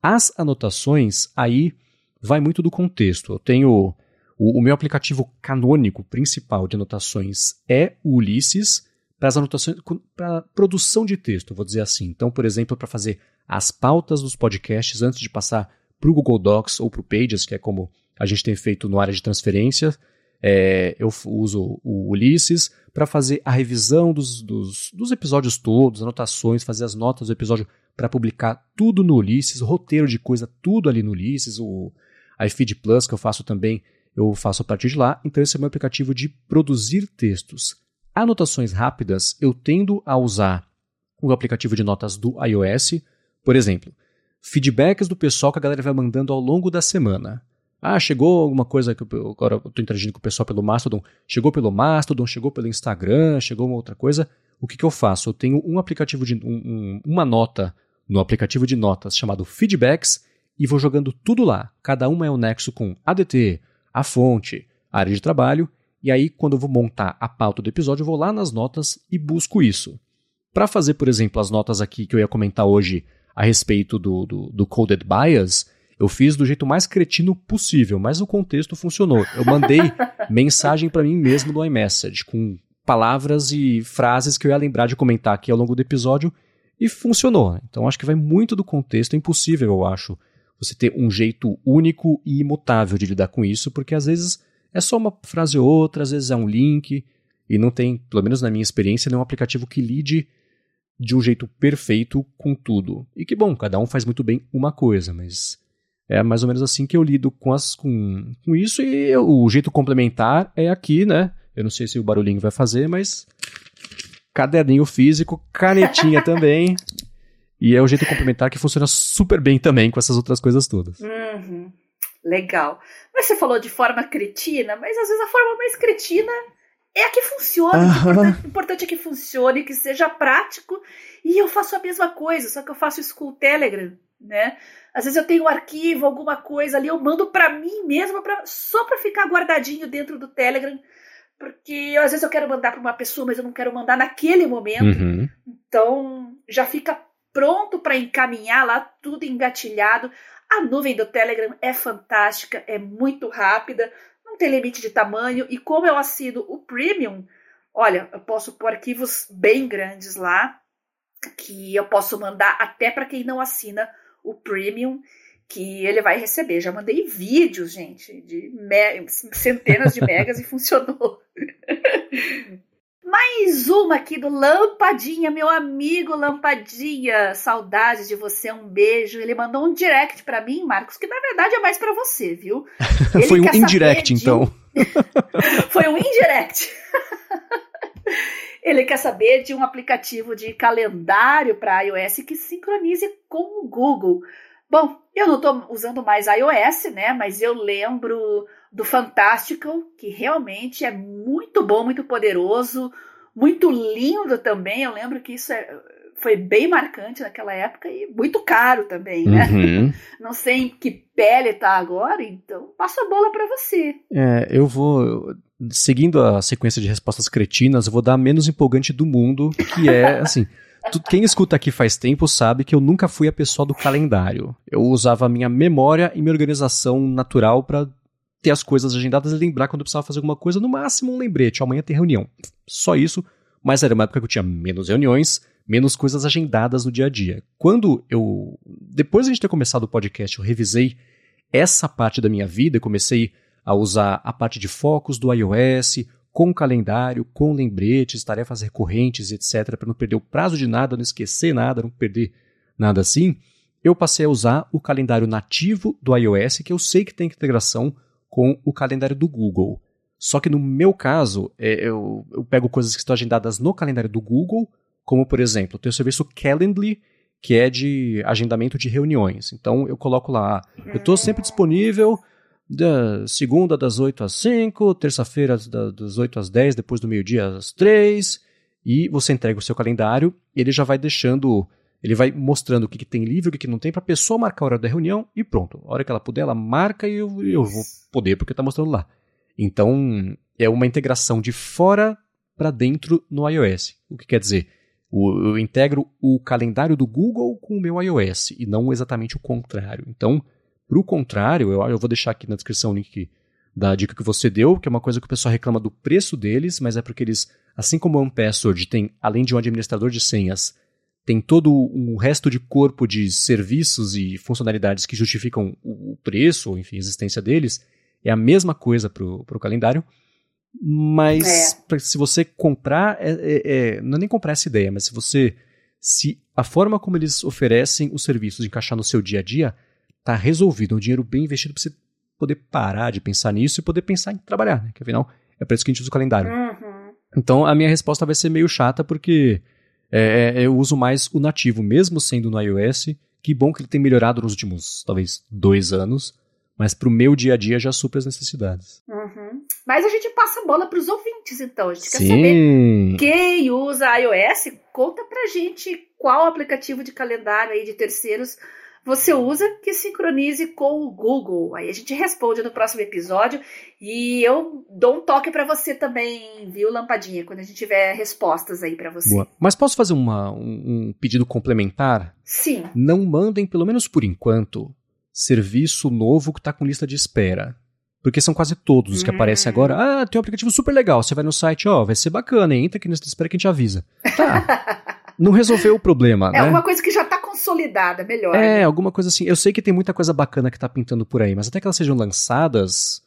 As anotações, aí vai muito do contexto. Eu tenho o, o meu aplicativo canônico principal de anotações é o Ulisses, para as anotações, para produção de texto, vou dizer assim. Então, por exemplo, para fazer as pautas dos podcasts antes de passar para o Google Docs ou para o Pages, que é como a gente tem feito no área de transferência, é, eu uso o Ulisses para fazer a revisão dos, dos, dos, episódios todos, anotações, fazer as notas do episódio para publicar tudo no Ulisses, roteiro de coisa, tudo ali no Ulisses, o iFeed Plus que eu faço também, eu faço a partir de lá. Então esse é o meu aplicativo de produzir textos. Anotações rápidas, eu tendo a usar o aplicativo de notas do iOS. Por exemplo, feedbacks do pessoal que a galera vai mandando ao longo da semana. Ah, chegou alguma coisa que eu, agora eu estou interagindo com o pessoal pelo Mastodon. Chegou pelo Mastodon, chegou pelo Instagram, chegou uma outra coisa. O que, que eu faço? Eu tenho um aplicativo de um, um, uma nota no aplicativo de notas chamado Feedbacks e vou jogando tudo lá. Cada uma é um nexo com ADT, a fonte, a área de trabalho E aí, quando eu vou montar a pauta do episódio, eu vou lá nas notas e busco isso. Para fazer, por exemplo, as notas aqui que eu ia comentar hoje a respeito do, do, do Coded Bias, eu fiz do jeito mais cretino possível, mas o contexto funcionou. Eu mandei *laughs* mensagem para mim mesmo no iMessage, com palavras e frases que eu ia lembrar de comentar aqui ao longo do episódio, e funcionou. Então acho que vai muito do contexto, é impossível, eu acho, você ter um jeito único e imutável de lidar com isso, porque às vezes é só uma frase ou outra, às vezes é um link, e não tem, pelo menos na minha experiência, nenhum aplicativo que lide de um jeito perfeito com tudo. E que bom, cada um faz muito bem uma coisa, mas é mais ou menos assim que eu lido com, as, com, com isso e eu, o jeito complementar é aqui, né? Eu não sei se o barulhinho vai fazer, mas caderninho físico, canetinha *laughs* também. E é o jeito complementar que funciona super bem também com essas outras coisas todas. Uhum. Legal. Mas você falou de forma cretina, mas às vezes a forma mais cretina é a que funciona. Uhum. O importante, importante é que funcione, que seja prático. E eu faço a mesma coisa, só que eu faço isso com o Telegram, né? Às vezes eu tenho um arquivo, alguma coisa ali, eu mando para mim mesma, pra, só para ficar guardadinho dentro do Telegram, porque às vezes eu quero mandar para uma pessoa, mas eu não quero mandar naquele momento. Uhum. Então já fica pronto para encaminhar lá, tudo engatilhado. A nuvem do Telegram é fantástica, é muito rápida, não tem limite de tamanho, e como eu assino o Premium, olha, eu posso pôr arquivos bem grandes lá, que eu posso mandar até para quem não assina o premium que ele vai receber. Já mandei vídeos, gente, de centenas de megas e *laughs* funcionou. Mais uma aqui do Lampadinha, meu amigo Lampadinha. Saudades de você, um beijo. Ele mandou um direct para mim, Marcos, que na verdade é mais para você, viu? *laughs* *laughs* Foi um indirect, de... então. Foi um indirect. Ele quer saber de um aplicativo de calendário para iOS que sincronize com o Google. Bom, eu não estou usando mais iOS, né? Mas eu lembro do Fantastical, que realmente é muito bom, muito poderoso, muito lindo também. Eu lembro que isso é, foi bem marcante naquela época e muito caro também, né? Uhum. *laughs* Não sei em que pele tá agora, então passo a bola para você. É, eu vou seguindo a sequência de respostas cretinas, eu vou dar a menos empolgante do mundo, que é *laughs* assim. Tu, quem escuta aqui faz tempo sabe que eu nunca fui a pessoa do calendário. Eu usava a minha memória e minha organização natural para ter as coisas agendadas e lembrar quando eu precisava fazer alguma coisa, no máximo um lembrete, amanhã tem reunião. Só isso, mas era uma época que eu tinha menos reuniões, menos coisas agendadas no dia a dia. Quando eu. Depois de a gente ter começado o podcast, eu revisei essa parte da minha vida, comecei a usar a parte de focos do iOS, com calendário, com lembretes, tarefas recorrentes, etc., para não perder o prazo de nada, não esquecer nada, não perder nada assim, eu passei a usar o calendário nativo do iOS, que eu sei que tem integração com o calendário do Google. Só que no meu caso, é, eu, eu pego coisas que estão agendadas no calendário do Google, como por exemplo, tem o serviço Calendly, que é de agendamento de reuniões. Então eu coloco lá, eu estou sempre disponível da segunda das 8 às 5, terça-feira das 8 às 10, depois do meio-dia às 3, e você entrega o seu calendário, ele já vai deixando, ele vai mostrando o que, que tem livre, o que, que não tem, para a pessoa marcar a hora da reunião, e pronto. A hora que ela puder, ela marca e eu, eu vou poder, porque está mostrando lá. Então, é uma integração de fora para dentro no iOS. O que quer dizer? Eu integro o calendário do Google com o meu iOS, e não exatamente o contrário. Então, para o contrário, eu, eu vou deixar aqui na descrição o link da dica que você deu, que é uma coisa que o pessoal reclama do preço deles, mas é porque eles, assim como o OnePassword tem, além de um administrador de senhas, tem todo um resto de corpo de serviços e funcionalidades que justificam o preço, ou enfim, a existência deles, é a mesma coisa para o calendário. Mas é. se você comprar, é, é, é, não é nem comprar essa ideia, mas se você. Se a forma como eles oferecem os serviços de encaixar no seu dia a dia tá resolvido, é um dinheiro bem investido para você poder parar de pensar nisso e poder pensar em trabalhar, né? Que afinal é para isso que a gente usa o calendário. Uhum. Então a minha resposta vai ser meio chata porque é, é, eu uso mais o nativo, mesmo sendo no iOS. Que bom que ele tem melhorado nos últimos, talvez, dois anos. Mas para o meu dia a dia já supra as necessidades. Uhum. Mas a gente passa a bola para os ouvintes, então. A gente Sim. quer saber quem usa iOS. Conta pra gente qual aplicativo de calendário aí de terceiros você usa que sincronize com o Google. Aí a gente responde no próximo episódio e eu dou um toque para você também, viu, Lampadinha, quando a gente tiver respostas aí para você. Boa. Mas posso fazer uma, um, um pedido complementar? Sim. Não mandem, pelo menos por enquanto, serviço novo que está com lista de espera. Porque são quase todos os que hum. aparecem agora. Ah, tem um aplicativo super legal. Você vai no site, ó, vai ser bacana, entra aqui na lista de espera que a gente avisa. Tá. *laughs* não resolveu o problema, é né? É alguma coisa que já está consolidada, melhor. É, né? alguma coisa assim. Eu sei que tem muita coisa bacana que está pintando por aí, mas até que elas sejam lançadas,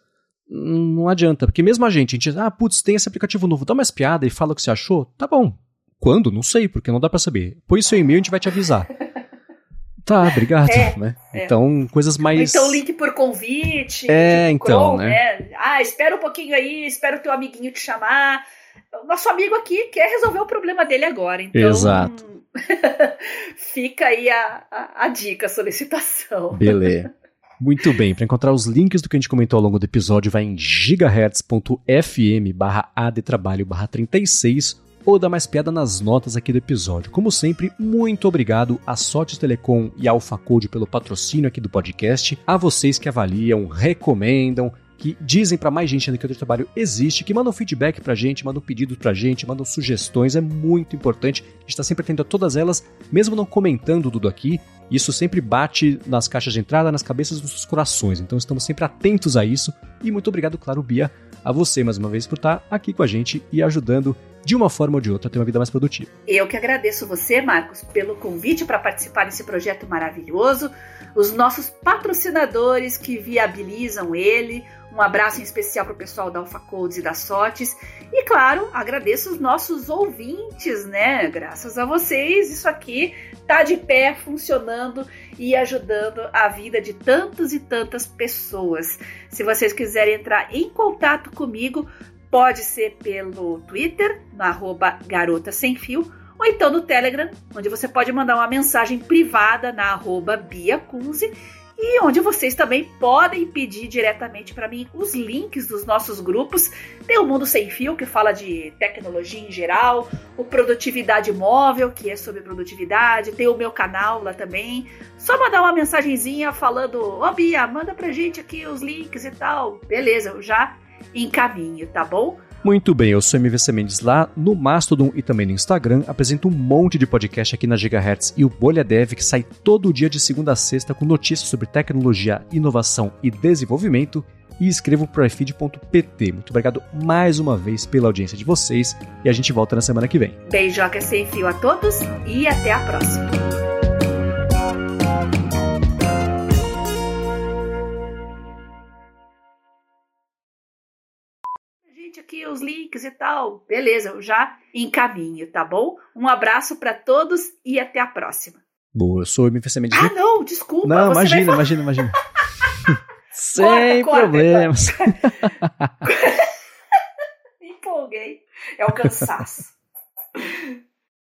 não adianta. Porque mesmo a gente, a gente diz, ah, putz, tem esse aplicativo novo, dá uma espiada e fala o que você achou. Tá bom. Quando? Não sei, porque não dá para saber. Põe seu e-mail e a gente vai te avisar. *laughs* Tá, obrigado. É, né? é. Então, coisas mais. Então, link por convite. É, então, Chrome, né? né? Ah, espera um pouquinho aí, espera o teu amiguinho te chamar. Nosso amigo aqui quer resolver o problema dele agora. Então, Exato. *laughs* fica aí a, a, a dica, a solicitação. Beleza. *laughs* Muito bem, para encontrar os links do que a gente comentou ao longo do episódio, vai em gigahertz.fm barra adtrabalho barra 36 ou dá mais piada nas notas aqui do episódio. Como sempre, muito obrigado a Sotes Telecom e Alpha Code pelo patrocínio aqui do podcast, a vocês que avaliam, recomendam, que dizem para mais gente ainda que o trabalho existe, que mandam feedback pra gente, mandam pedidos pra gente, mandam sugestões, é muito importante. A gente está sempre atento a todas elas, mesmo não comentando tudo aqui. Isso sempre bate nas caixas de entrada, nas cabeças dos corações. Então estamos sempre atentos a isso. E muito obrigado, claro, Bia, a você mais uma vez por estar aqui com a gente e ajudando de uma forma ou de outra, ter uma vida mais produtiva. Eu que agradeço você, Marcos, pelo convite para participar desse projeto maravilhoso, os nossos patrocinadores que viabilizam ele. Um abraço em especial para o pessoal da Alpha Codes e da Sotes. E claro, agradeço os nossos ouvintes, né? Graças a vocês, isso aqui tá de pé, funcionando e ajudando a vida de tantas e tantas pessoas. Se vocês quiserem entrar em contato comigo, Pode ser pelo Twitter, no arroba garota sem fio, ou então no Telegram, onde você pode mandar uma mensagem privada na arroba Bia Kunze, e onde vocês também podem pedir diretamente para mim os links dos nossos grupos. Tem o Mundo Sem Fio, que fala de tecnologia em geral, o Produtividade Móvel, que é sobre produtividade, tem o meu canal lá também. Só mandar uma mensagenzinha falando: Ô oh, Bia, manda pra gente aqui os links e tal. Beleza, eu já em caminho, tá bom? Muito bem, eu sou MVC Mendes lá no Mastodon e também no Instagram. Apresento um monte de podcast aqui na Gigahertz e o Bolha Dev, que sai todo dia de segunda a sexta com notícias sobre tecnologia, inovação e desenvolvimento. E escrevo pro ifeed.pt. Muito obrigado mais uma vez pela audiência de vocês e a gente volta na semana que vem. Beijoca sem fio a todos e até a próxima. Aqui os links e tal. Beleza, eu já encaminho, tá bom? Um abraço para todos e até a próxima. Boa, eu sou o MFC Mendes. Ah, não, desculpa. Não, imagina, imagina, imagina, *laughs* *laughs* Sem corta, problemas. *laughs* Empolguei. É o cansaço.